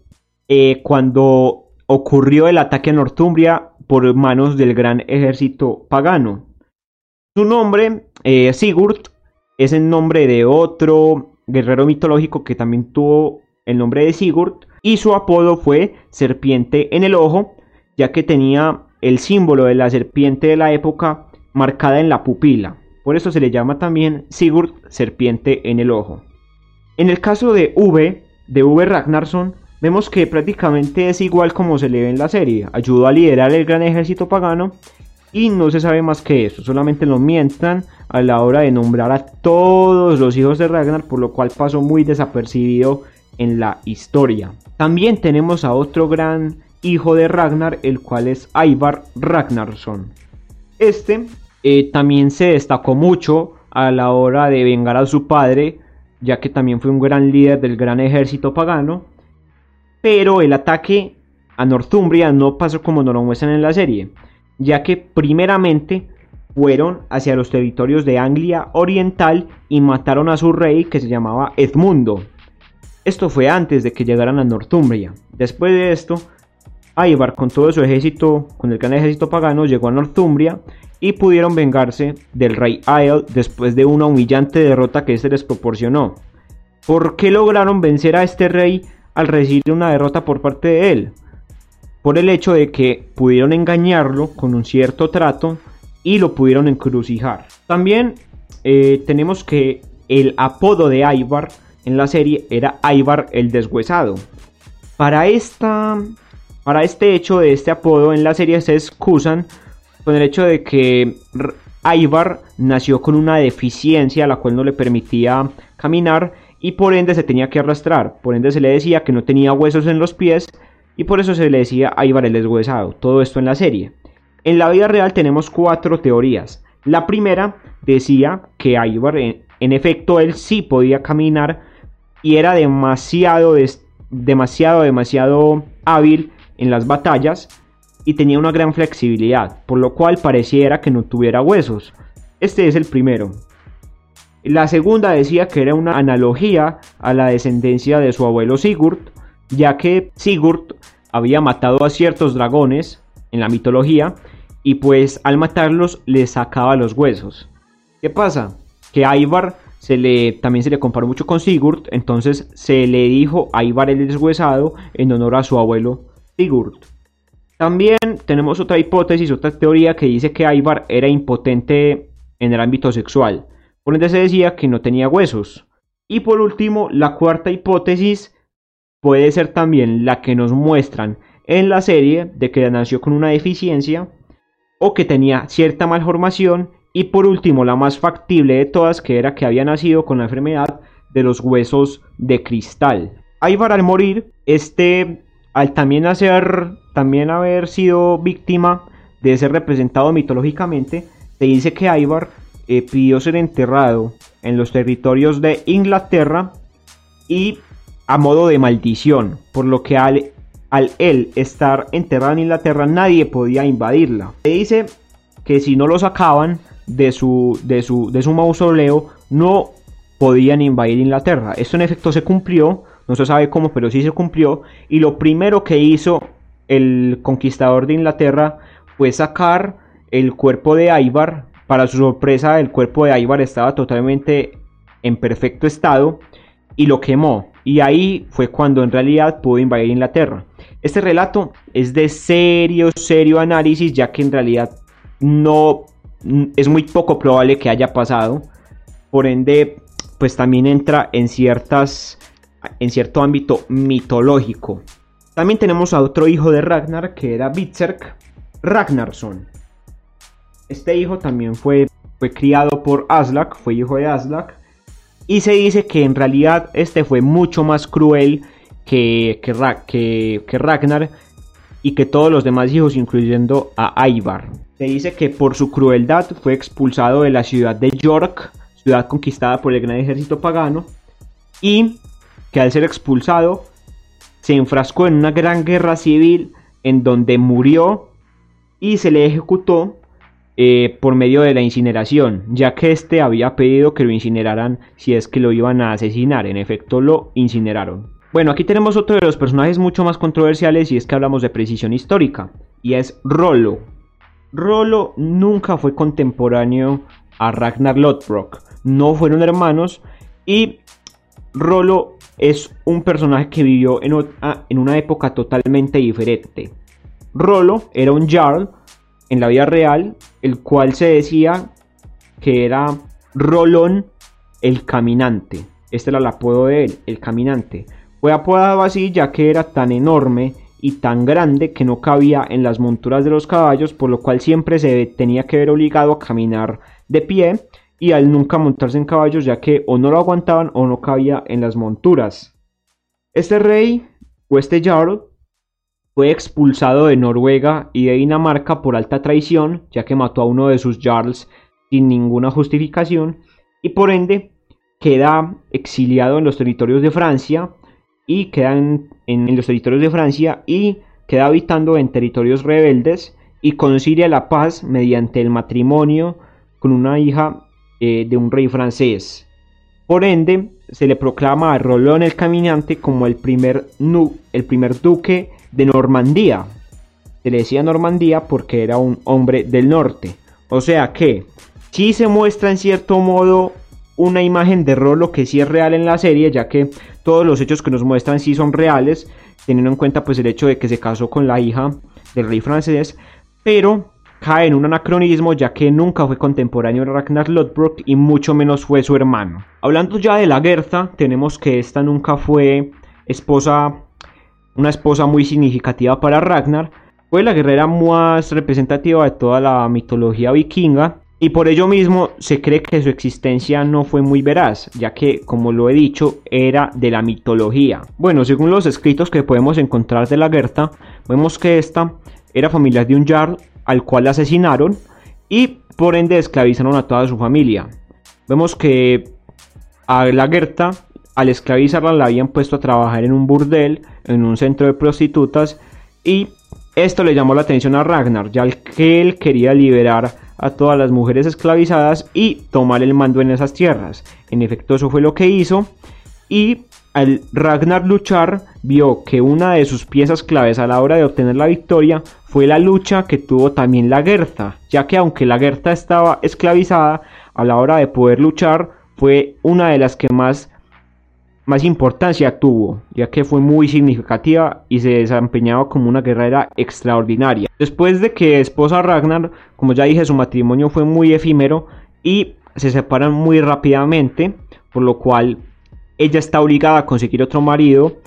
eh, cuando ocurrió el ataque a Northumbria por manos del gran ejército pagano. Su nombre, eh, Sigurd, es el nombre de otro guerrero mitológico que también tuvo el nombre de Sigurd y su apodo fue Serpiente en el Ojo, ya que tenía el símbolo de la serpiente de la época marcada en la pupila. Por eso se le llama también Sigurd Serpiente en el Ojo. En el caso de V, de V Ragnarsson, vemos que prácticamente es igual como se le ve en la serie. Ayudó a liderar el gran ejército pagano y no se sabe más que eso, solamente lo mientan a la hora de nombrar a todos los hijos de Ragnar, por lo cual pasó muy desapercibido en la historia. También tenemos a otro gran hijo de Ragnar, el cual es Ivar Ragnarsson. Este eh, también se destacó mucho a la hora de vengar a su padre, ya que también fue un gran líder del gran ejército pagano. Pero el ataque a Northumbria no pasó como nos lo muestran en la serie, ya que primeramente fueron hacia los territorios de Anglia Oriental y mataron a su rey que se llamaba Edmundo. Esto fue antes de que llegaran a Northumbria. Después de esto, Ivar con todo su ejército, con el gran ejército pagano, llegó a Northumbria y pudieron vengarse del rey Ael después de una humillante derrota que éste les proporcionó. ¿Por qué lograron vencer a este rey al recibir una derrota por parte de él? Por el hecho de que pudieron engañarlo con un cierto trato y lo pudieron encrucijar. También eh, tenemos que el apodo de Ivar en la serie era Ivar el deshuesado. Para, esta, para este hecho de este apodo en la serie se excusan con el hecho de que Ivar nació con una deficiencia la cual no le permitía caminar y por ende se tenía que arrastrar. Por ende se le decía que no tenía huesos en los pies y por eso se le decía Ivar el deshuesado. Todo esto en la serie. En la vida real tenemos cuatro teorías. La primera decía que Ivar en efecto él sí podía caminar y era demasiado, demasiado, demasiado hábil en las batallas y tenía una gran flexibilidad, por lo cual pareciera que no tuviera huesos. Este es el primero. La segunda decía que era una analogía a la descendencia de su abuelo Sigurd, ya que Sigurd había matado a ciertos dragones en la mitología y pues al matarlos le sacaba los huesos. ¿Qué pasa? Que Ivar se le, también se le comparó mucho con Sigurd, entonces se le dijo a Ivar el deshuesado en honor a su abuelo Sigurd. También tenemos otra hipótesis, otra teoría que dice que Ivar era impotente en el ámbito sexual, por ende se decía que no tenía huesos. Y por último, la cuarta hipótesis puede ser también la que nos muestran en la serie de que nació con una deficiencia o que tenía cierta malformación y por último, la más factible de todas, que era que había nacido con la enfermedad de los huesos de cristal. Ivar al morir, este, al también, hacer, también haber sido víctima de ser representado mitológicamente, se dice que Ivar eh, pidió ser enterrado en los territorios de Inglaterra y a modo de maldición, por lo que al, al él estar enterrado en Inglaterra nadie podía invadirla. Se dice que si no lo sacaban, de su, de su, de su mausoleo no podían invadir Inglaterra. Esto en efecto se cumplió, no se sabe cómo, pero sí se cumplió. Y lo primero que hizo el conquistador de Inglaterra fue sacar el cuerpo de Ivar. Para su sorpresa, el cuerpo de Ivar estaba totalmente en perfecto estado y lo quemó. Y ahí fue cuando en realidad pudo invadir Inglaterra. Este relato es de serio, serio análisis, ya que en realidad no es muy poco probable que haya pasado. Por ende, pues también entra en ciertas en cierto ámbito mitológico. También tenemos a otro hijo de Ragnar que era Bitserk Ragnarsson. Este hijo también fue, fue criado por Aslak, fue hijo de Aslak. Y se dice que en realidad este fue mucho más cruel que, que, que Ragnar y que todos los demás hijos, incluyendo a Ivar. Se dice que por su crueldad fue expulsado de la ciudad de York, ciudad conquistada por el gran ejército pagano, y que al ser expulsado se enfrascó en una gran guerra civil en donde murió y se le ejecutó eh, por medio de la incineración, ya que éste había pedido que lo incineraran si es que lo iban a asesinar. En efecto, lo incineraron. Bueno, aquí tenemos otro de los personajes mucho más controversiales y es que hablamos de precisión histórica. y es Rollo. Rollo nunca fue contemporáneo a Ragnar Lodbrok, no fueron hermanos y Rollo es un personaje que vivió en, en una época totalmente diferente. Rollo era un Jarl en la vida real, el cual se decía que era Rolón el Caminante. Este era el apodo de él, el Caminante. Fue apodado así ya que era tan enorme y tan grande que no cabía en las monturas de los caballos, por lo cual siempre se tenía que ver obligado a caminar de pie y al nunca montarse en caballos ya que o no lo aguantaban o no cabía en las monturas. Este rey, o este jarl, fue expulsado de Noruega y de Dinamarca por alta traición, ya que mató a uno de sus jarls sin ninguna justificación, y por ende queda exiliado en los territorios de Francia y queda en, los territorios de Francia y queda habitando en territorios rebeldes y concilia la paz mediante el matrimonio con una hija eh, de un rey francés. Por ende, se le proclama a Rolón el Caminante como el primer, el primer duque de Normandía. Se le decía Normandía porque era un hombre del norte. O sea que sí se muestra en cierto modo una imagen de Rollo que sí es real en la serie, ya que todos los hechos que nos muestran sí son reales, teniendo en cuenta pues el hecho de que se casó con la hija del rey francés, pero cae en un anacronismo ya que nunca fue contemporáneo de Ragnar Lodbrok y mucho menos fue su hermano. Hablando ya de la Gertha, tenemos que esta nunca fue esposa, una esposa muy significativa para Ragnar, fue la guerrera más representativa de toda la mitología vikinga y por ello mismo se cree que su existencia no fue muy veraz, ya que, como lo he dicho, era de la mitología. Bueno, según los escritos que podemos encontrar de la Gerta, vemos que esta era familiar de un Jarl al cual asesinaron y por ende esclavizaron a toda su familia. Vemos que a la Gerta, al esclavizarla, la habían puesto a trabajar en un burdel, en un centro de prostitutas y esto le llamó la atención a Ragnar, ya que él quería liberar a todas las mujeres esclavizadas y tomar el mando en esas tierras. En efecto, eso fue lo que hizo y al Ragnar luchar, vio que una de sus piezas claves a la hora de obtener la victoria fue la lucha que tuvo también la Gerta, ya que aunque la Gerta estaba esclavizada, a la hora de poder luchar fue una de las que más más importancia tuvo, ya que fue muy significativa y se desempeñaba como una guerrera extraordinaria. Después de que esposa Ragnar, como ya dije, su matrimonio fue muy efímero y se separan muy rápidamente, por lo cual ella está obligada a conseguir otro marido.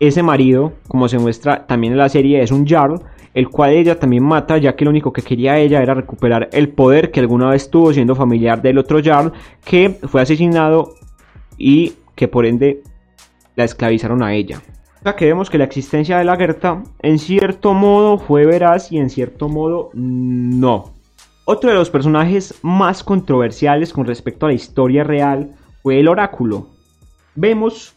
Ese marido, como se muestra también en la serie, es un Jarl, el cual ella también mata, ya que lo único que quería ella era recuperar el poder que alguna vez tuvo siendo familiar del otro Jarl, que fue asesinado y que por ende la esclavizaron a ella. O que vemos que la existencia de la Gerta en cierto modo fue veraz y en cierto modo no. Otro de los personajes más controversiales con respecto a la historia real fue el oráculo. Vemos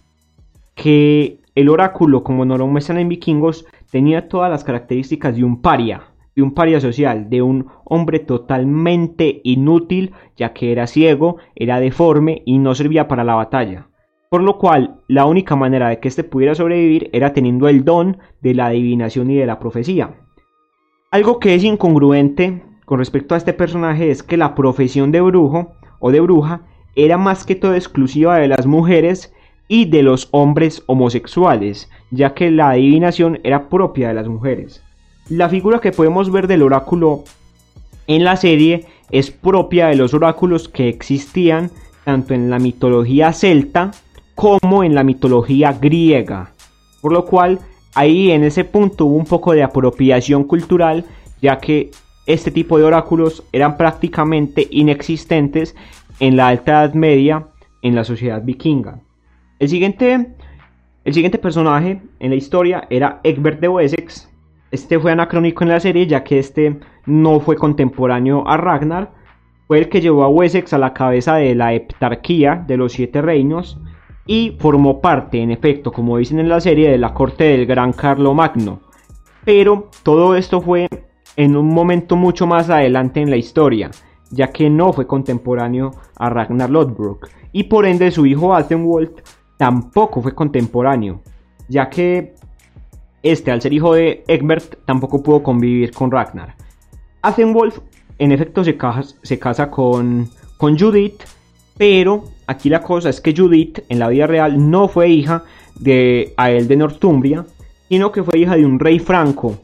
que el oráculo, como nos lo muestran en vikingos, tenía todas las características de un paria, de un paria social, de un hombre totalmente inútil, ya que era ciego, era deforme y no servía para la batalla por lo cual la única manera de que éste pudiera sobrevivir era teniendo el don de la adivinación y de la profecía. Algo que es incongruente con respecto a este personaje es que la profesión de brujo o de bruja era más que todo exclusiva de las mujeres y de los hombres homosexuales, ya que la adivinación era propia de las mujeres. La figura que podemos ver del oráculo en la serie es propia de los oráculos que existían tanto en la mitología celta como en la mitología griega. Por lo cual ahí en ese punto hubo un poco de apropiación cultural, ya que este tipo de oráculos eran prácticamente inexistentes en la Alta Edad Media en la sociedad vikinga. El siguiente, el siguiente personaje en la historia era Egbert de Wessex. Este fue anacrónico en la serie ya que este no fue contemporáneo a Ragnar. Fue el que llevó a Wessex a la cabeza de la heptarquía de los siete reinos y formó parte, en efecto, como dicen en la serie, de la corte del gran Carlo Magno. Pero todo esto fue en un momento mucho más adelante en la historia, ya que no fue contemporáneo a Ragnar Lodbrok, y por ende su hijo Athenwald tampoco fue contemporáneo, ya que este, al ser hijo de Egbert, tampoco pudo convivir con Ragnar. Azenwolf, en efecto, se, se casa con, con Judith, pero aquí la cosa es que Judith, en la vida real, no fue hija de Ael de Northumbria, sino que fue hija de un rey franco.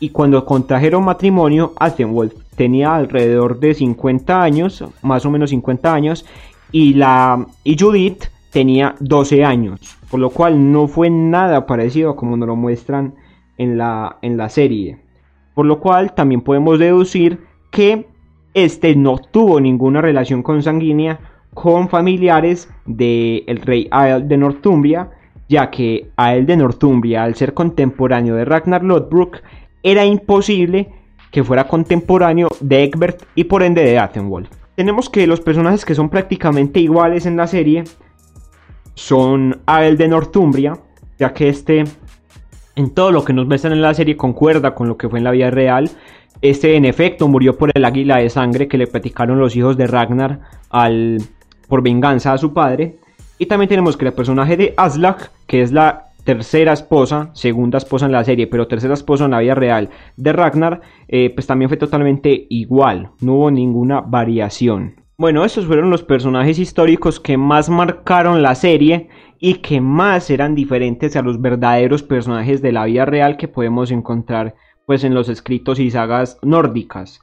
Y cuando contrajeron matrimonio, Azenwolf tenía alrededor de 50 años, más o menos 50 años, y, la, y Judith tenía 12 años, por lo cual no fue nada parecido como nos lo muestran en la, en la serie. Por lo cual también podemos deducir que este no tuvo ninguna relación consanguínea con familiares del rey Ael de Northumbria, ya que Ael de Northumbria, al ser contemporáneo de Ragnar Lodbrok, era imposible que fuera contemporáneo de Egbert y por ende de Athenwolf. Tenemos que los personajes que son prácticamente iguales en la serie son Ael de Northumbria, ya que este en todo lo que nos muestran en la serie concuerda con lo que fue en la vida real. Este en efecto murió por el águila de sangre que le platicaron los hijos de Ragnar al, por venganza a su padre. Y también tenemos que el personaje de Aslak, que es la tercera esposa, segunda esposa en la serie, pero tercera esposa en la vida real de Ragnar, eh, pues también fue totalmente igual, no hubo ninguna variación. Bueno, estos fueron los personajes históricos que más marcaron la serie y que más eran diferentes a los verdaderos personajes de la vida real que podemos encontrar pues en los escritos y sagas nórdicas.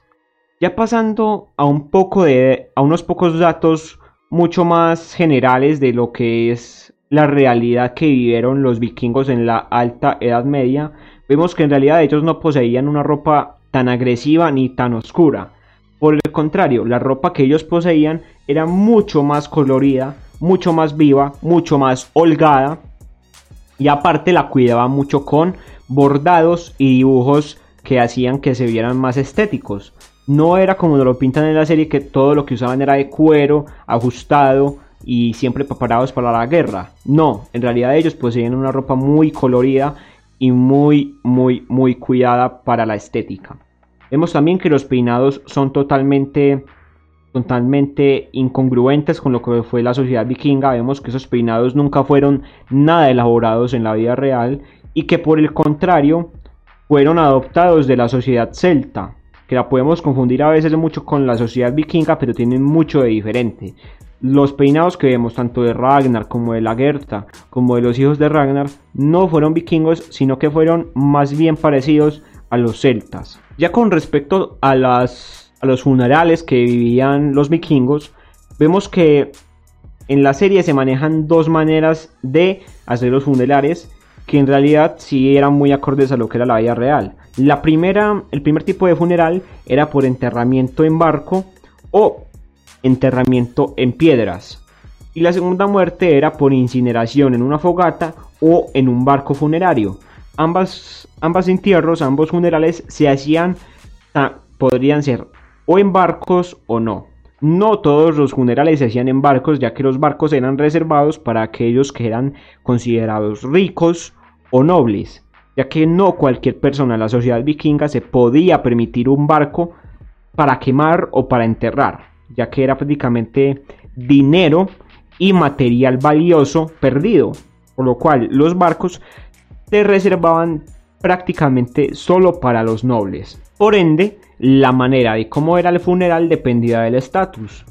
Ya pasando a un poco de a unos pocos datos mucho más generales de lo que es la realidad que vivieron los vikingos en la alta Edad Media, vemos que en realidad ellos no poseían una ropa tan agresiva ni tan oscura por el contrario, la ropa que ellos poseían era mucho más colorida, mucho más viva, mucho más holgada y aparte la cuidaba mucho con bordados y dibujos que hacían que se vieran más estéticos. No era como nos lo pintan en la serie que todo lo que usaban era de cuero, ajustado y siempre preparados para la guerra. No, en realidad ellos poseían una ropa muy colorida y muy, muy, muy cuidada para la estética. Vemos también que los peinados son totalmente, totalmente incongruentes con lo que fue la sociedad vikinga. Vemos que esos peinados nunca fueron nada elaborados en la vida real y que por el contrario fueron adoptados de la sociedad celta, que la podemos confundir a veces mucho con la sociedad vikinga, pero tienen mucho de diferente. Los peinados que vemos tanto de Ragnar como de la Gerta, como de los hijos de Ragnar, no fueron vikingos, sino que fueron más bien parecidos a los celtas. Ya con respecto a, las, a los funerales que vivían los vikingos, vemos que en la serie se manejan dos maneras de hacer los funerales que en realidad sí eran muy acordes a lo que era la vida real. La primera, el primer tipo de funeral era por enterramiento en barco o enterramiento en piedras. Y la segunda muerte era por incineración en una fogata o en un barco funerario ambas, entierros, ambos funerales se hacían, podrían ser o en barcos o no. No todos los funerales se hacían en barcos, ya que los barcos eran reservados para aquellos que eran considerados ricos o nobles, ya que no cualquier persona en la sociedad vikinga se podía permitir un barco para quemar o para enterrar, ya que era prácticamente dinero y material valioso perdido, por lo cual los barcos se reservaban prácticamente solo para los nobles. Por ende, la manera de cómo era el funeral dependía del estatus.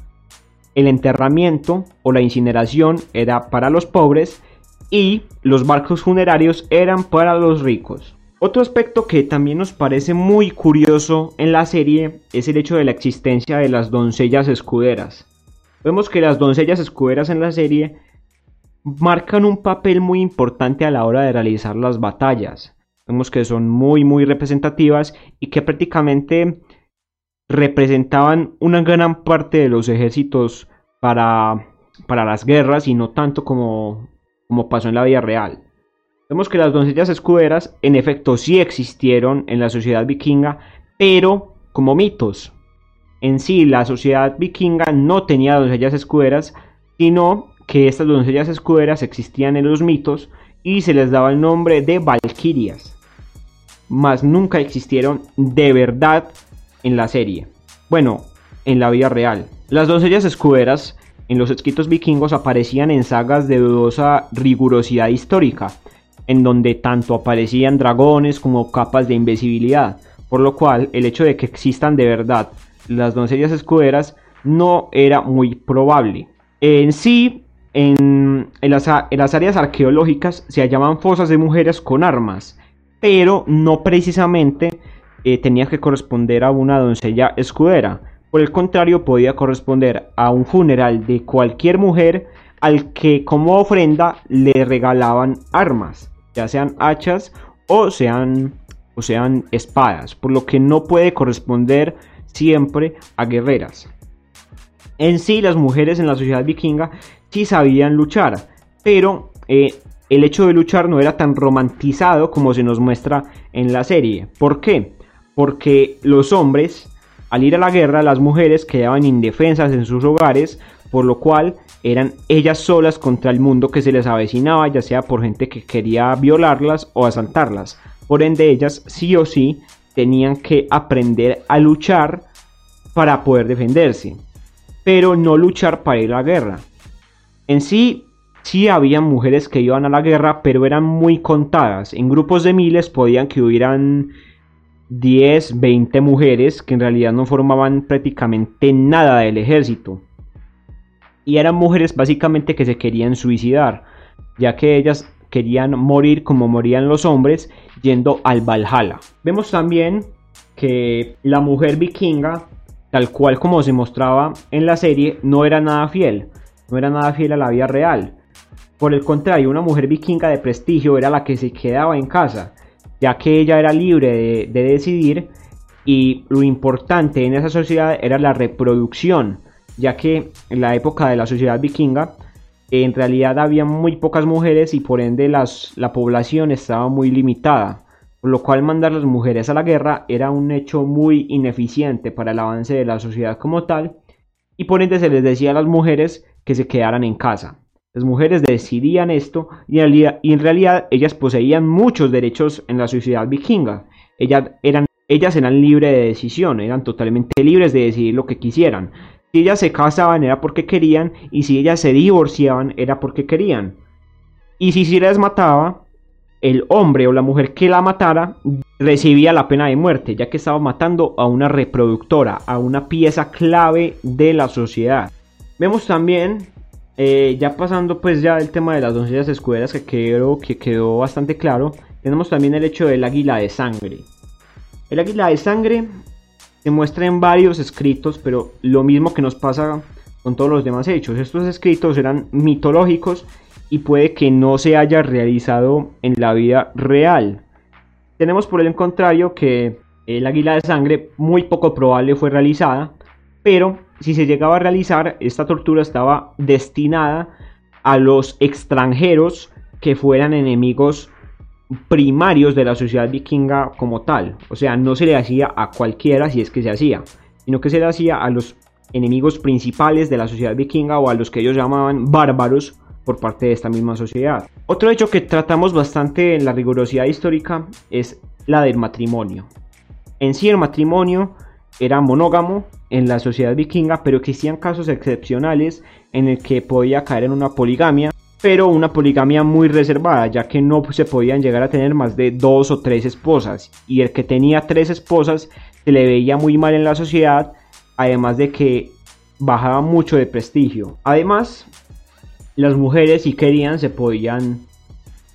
El enterramiento o la incineración era para los pobres y los barcos funerarios eran para los ricos. Otro aspecto que también nos parece muy curioso en la serie es el hecho de la existencia de las doncellas escuderas. Vemos que las doncellas escuderas en la serie marcan un papel muy importante a la hora de realizar las batallas. Vemos que son muy muy representativas y que prácticamente representaban una gran parte de los ejércitos para, para las guerras y no tanto como, como pasó en la vida real. Vemos que las doncellas escuderas en efecto sí existieron en la sociedad vikinga, pero como mitos. En sí, la sociedad vikinga no tenía doncellas escuderas, sino que estas doncellas escuderas existían en los mitos y se les daba el nombre de valquirias, mas nunca existieron de verdad en la serie. Bueno, en la vida real. Las doncellas escuderas en los escritos vikingos aparecían en sagas de dudosa rigurosidad histórica, en donde tanto aparecían dragones como capas de invisibilidad, por lo cual el hecho de que existan de verdad las doncellas escuderas no era muy probable. En sí, en, las, áreas arqueológicas se hallaban fosas de mujeres con armas, pero no precisamente eh, tenía que corresponder a una doncella escudera. Por el contrario, podía corresponder a un funeral de cualquier mujer al que como ofrenda le regalaban armas, ya sean hachas o sean, o sean espadas, por lo que no puede corresponder siempre a guerreras. En sí, las mujeres en la sociedad vikinga sí sabían luchar, pero eh, el hecho de luchar no era tan romantizado como se nos muestra en la serie. ¿Por qué? Porque los hombres, al ir a la guerra, las mujeres quedaban indefensas en sus hogares, por lo cual eran ellas solas contra el mundo que se les avecinaba, ya sea por gente que quería violarlas o asaltarlas. Por ende, ellas sí o sí tenían que aprender a luchar para poder defenderse, pero no luchar para ir a la guerra. En sí, sí había mujeres que iban a la guerra, pero eran muy contadas. En grupos de miles podían que hubieran 10, 20 mujeres que en realidad no formaban prácticamente nada del ejército. Y eran mujeres básicamente que se querían suicidar, ya que ellas querían morir como morían los hombres yendo al Valhalla. Vemos también que la mujer vikinga, tal cual como se mostraba en la serie, no era nada fiel, no era nada fiel a la vida real. Por el contrario, una mujer vikinga de prestigio era la que se quedaba en casa, ya que ella era libre de, de decidir y lo importante en esa sociedad era la reproducción, ya que en la época de la sociedad vikinga en realidad había muy pocas mujeres y por ende las, la población estaba muy limitada, por lo cual mandar las mujeres a la guerra era un hecho muy ineficiente para el avance de la sociedad como tal, y por ende se les decía a las mujeres que se quedaran en casa. Las mujeres decidían esto y en realidad, ellas poseían muchos derechos en la sociedad vikinga. Ellas eran, ellas eran libres de decisión, eran totalmente libres de decidir lo que quisieran. Si ellas se casaban era porque querían y si ellas se divorciaban era porque querían. Y si se les mataba, el hombre o la mujer que la matara recibía la pena de muerte, ya que estaba matando a una reproductora, a una pieza clave de la sociedad. Vemos también, eh, ya pasando pues ya el tema de las doncellas escuderas que creo que quedó bastante claro, tenemos también el hecho del águila de sangre. El águila de sangre se muestra en varios escritos, pero lo mismo que nos pasa con todos los demás hechos. Estos escritos eran mitológicos y puede que no se haya realizado en la vida real. Tenemos por el contrario que el águila de sangre muy poco probable fue realizada, pero si se llegaba a realizar, esta tortura estaba destinada a los extranjeros que fueran enemigos primarios de la sociedad vikinga como tal. O sea, no se le hacía a cualquiera si es que se hacía, sino que se le hacía a los enemigos principales de la sociedad vikinga o a los que ellos llamaban bárbaros por parte de esta misma sociedad. Otro hecho que tratamos bastante en la rigurosidad histórica es la del matrimonio. En sí el matrimonio era monógamo en la sociedad vikinga, pero existían casos excepcionales en el que podía caer en una poligamia, pero una poligamia muy reservada, ya que no se podían llegar a tener más de dos o tres esposas, y el que tenía tres esposas se le veía muy mal en la sociedad, además de que bajaba mucho de prestigio. Además, las mujeres si querían se podían,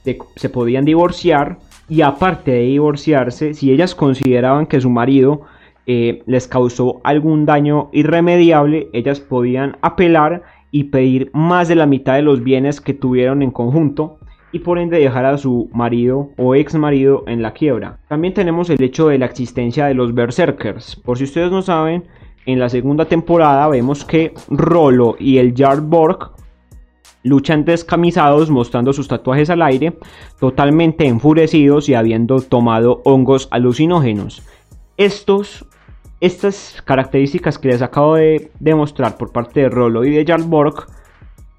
se, podían divorciar y aparte de divorciarse, si ellas consideraban que su marido eh, les causó algún daño irremediable, ellas podían apelar y pedir más de la mitad de los bienes que tuvieron en conjunto y por ende dejar a su marido o ex marido en la quiebra. También tenemos el hecho de la existencia de los berserkers. Por si ustedes no saben, en la segunda temporada vemos que Rolo y el Jarl Borg luchan descamisados mostrando sus tatuajes al aire, totalmente enfurecidos y habiendo tomado hongos alucinógenos. Estos, estas características que les acabo de demostrar por parte de Rolo y de Jarl Borg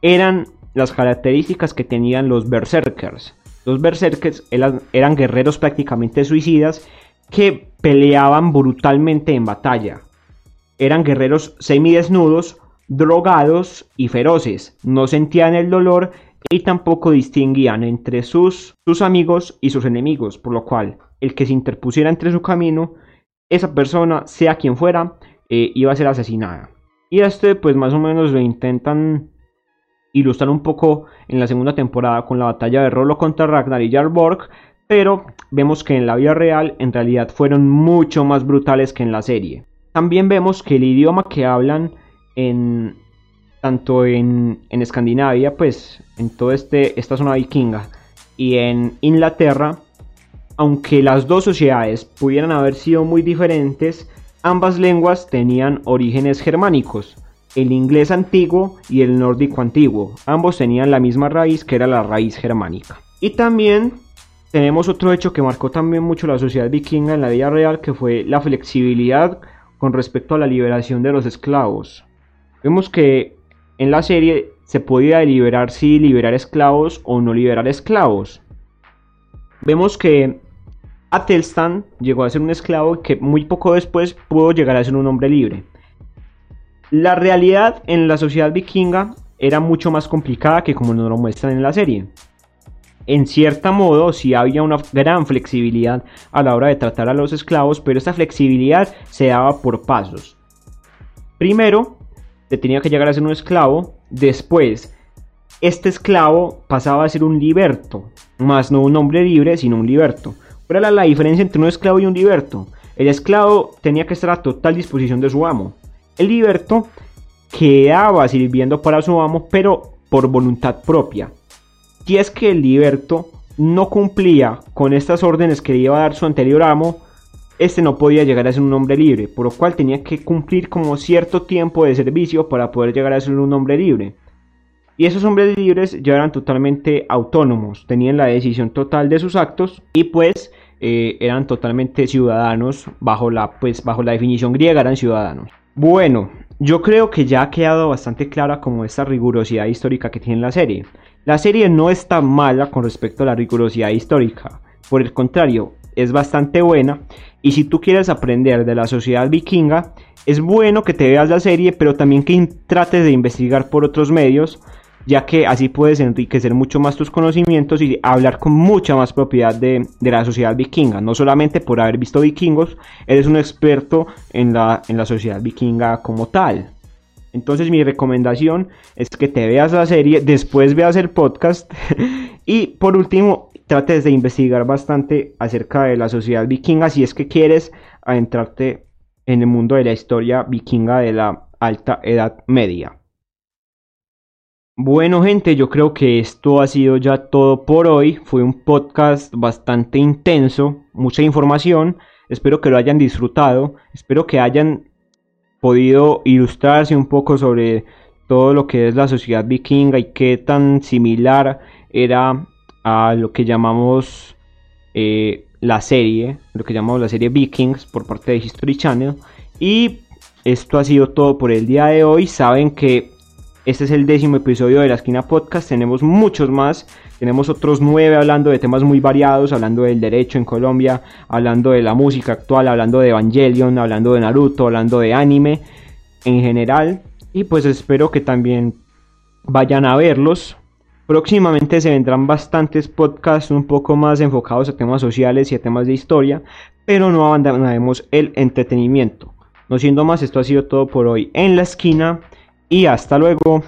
eran las características que tenían los berserkers. Los berserkers eran, eran guerreros prácticamente suicidas que peleaban brutalmente en batalla. Eran guerreros semidesnudos drogados y feroces. No sentían el dolor y tampoco distinguían entre sus, sus amigos y sus enemigos, por lo cual el que se interpusiera entre su camino, esa persona, sea quien fuera, eh, iba a ser asesinada. Y este pues más o menos lo intentan ilustrar un poco en la segunda temporada con la batalla de Rolo contra Ragnar y Jarborg, pero vemos que en la vida real en realidad fueron mucho más brutales que en la serie. También vemos que el idioma que hablan en tanto en, en Escandinavia, pues en toda este, esta zona vikinga y en Inglaterra, aunque las dos sociedades pudieran haber sido muy diferentes, ambas lenguas tenían orígenes germánicos, el inglés antiguo y el nórdico antiguo. Ambos tenían la misma raíz que era la raíz germánica. Y también tenemos otro hecho que marcó también mucho la sociedad vikinga en la vida real, que fue la flexibilidad con respecto a la liberación de los esclavos. Vemos que en la serie se podía deliberar si liberar esclavos o no liberar esclavos. Vemos que Atelstan llegó a ser un esclavo que muy poco después pudo llegar a ser un hombre libre. La realidad en la sociedad vikinga era mucho más complicada que como nos lo muestran en la serie en cierto modo sí había una gran flexibilidad a la hora de tratar a los esclavos, pero esta flexibilidad se daba por pasos. Primero, te tenía que llegar a ser un esclavo, después, este esclavo pasaba a ser un liberto, más no un hombre libre, sino un liberto. ¿Cuál era la diferencia entre un esclavo y un liberto? El esclavo tenía que estar a total disposición de su amo. El liberto quedaba sirviendo para su amo, pero por voluntad propia. Si es que el liberto no cumplía con estas órdenes que le iba a dar su anterior amo, este no podía llegar a ser un hombre libre, por lo cual tenía que cumplir como cierto tiempo de servicio para poder llegar a ser un hombre libre. Y esos hombres libres ya eran totalmente autónomos, tenían la decisión total de sus actos y pues eh, eran totalmente ciudadanos bajo la, pues, bajo la definición griega eran ciudadanos. Bueno, yo creo que ya ha quedado bastante clara como esta rigurosidad histórica que tiene la serie. La serie no está mala con respecto a la rigurosidad histórica, por el contrario, es bastante buena y si tú quieres aprender de la sociedad vikinga, es bueno que te veas la serie, pero también que trates de investigar por otros medios, ya que así puedes enriquecer mucho más tus conocimientos y hablar con mucha más propiedad de, la sociedad vikinga. No solamente por haber visto vikingos, eres un experto en la, en la sociedad vikinga como tal. Entonces mi recomendación es que te veas la serie, después veas el podcast y por último trates de investigar bastante acerca de la sociedad vikinga si es que quieres adentrarte en el mundo de la historia vikinga de la alta edad media. Bueno gente, yo creo que esto ha sido ya todo por hoy. Fue un podcast bastante intenso, mucha información. Espero que lo hayan disfrutado. Espero que hayan podido ilustrarse un poco sobre todo lo que es la sociedad vikinga y qué tan similar era a lo que llamamos eh, la serie, lo que llamamos la serie Vikings por parte de History Channel. Y esto ha sido todo por el día de hoy. Saben que este es el décimo episodio de la Esquina Podcast. Tenemos muchos más. Tenemos otros nueve hablando de temas muy variados, hablando del derecho en Colombia, hablando de la música actual, hablando de Evangelion, hablando de Naruto, hablando de anime en general. Y pues espero que también vayan a verlos. Próximamente se vendrán bastantes podcasts un poco más enfocados a temas sociales y a temas de historia, pero no abandonaremos el entretenimiento. No siendo más, esto ha sido todo por hoy en la esquina y hasta luego.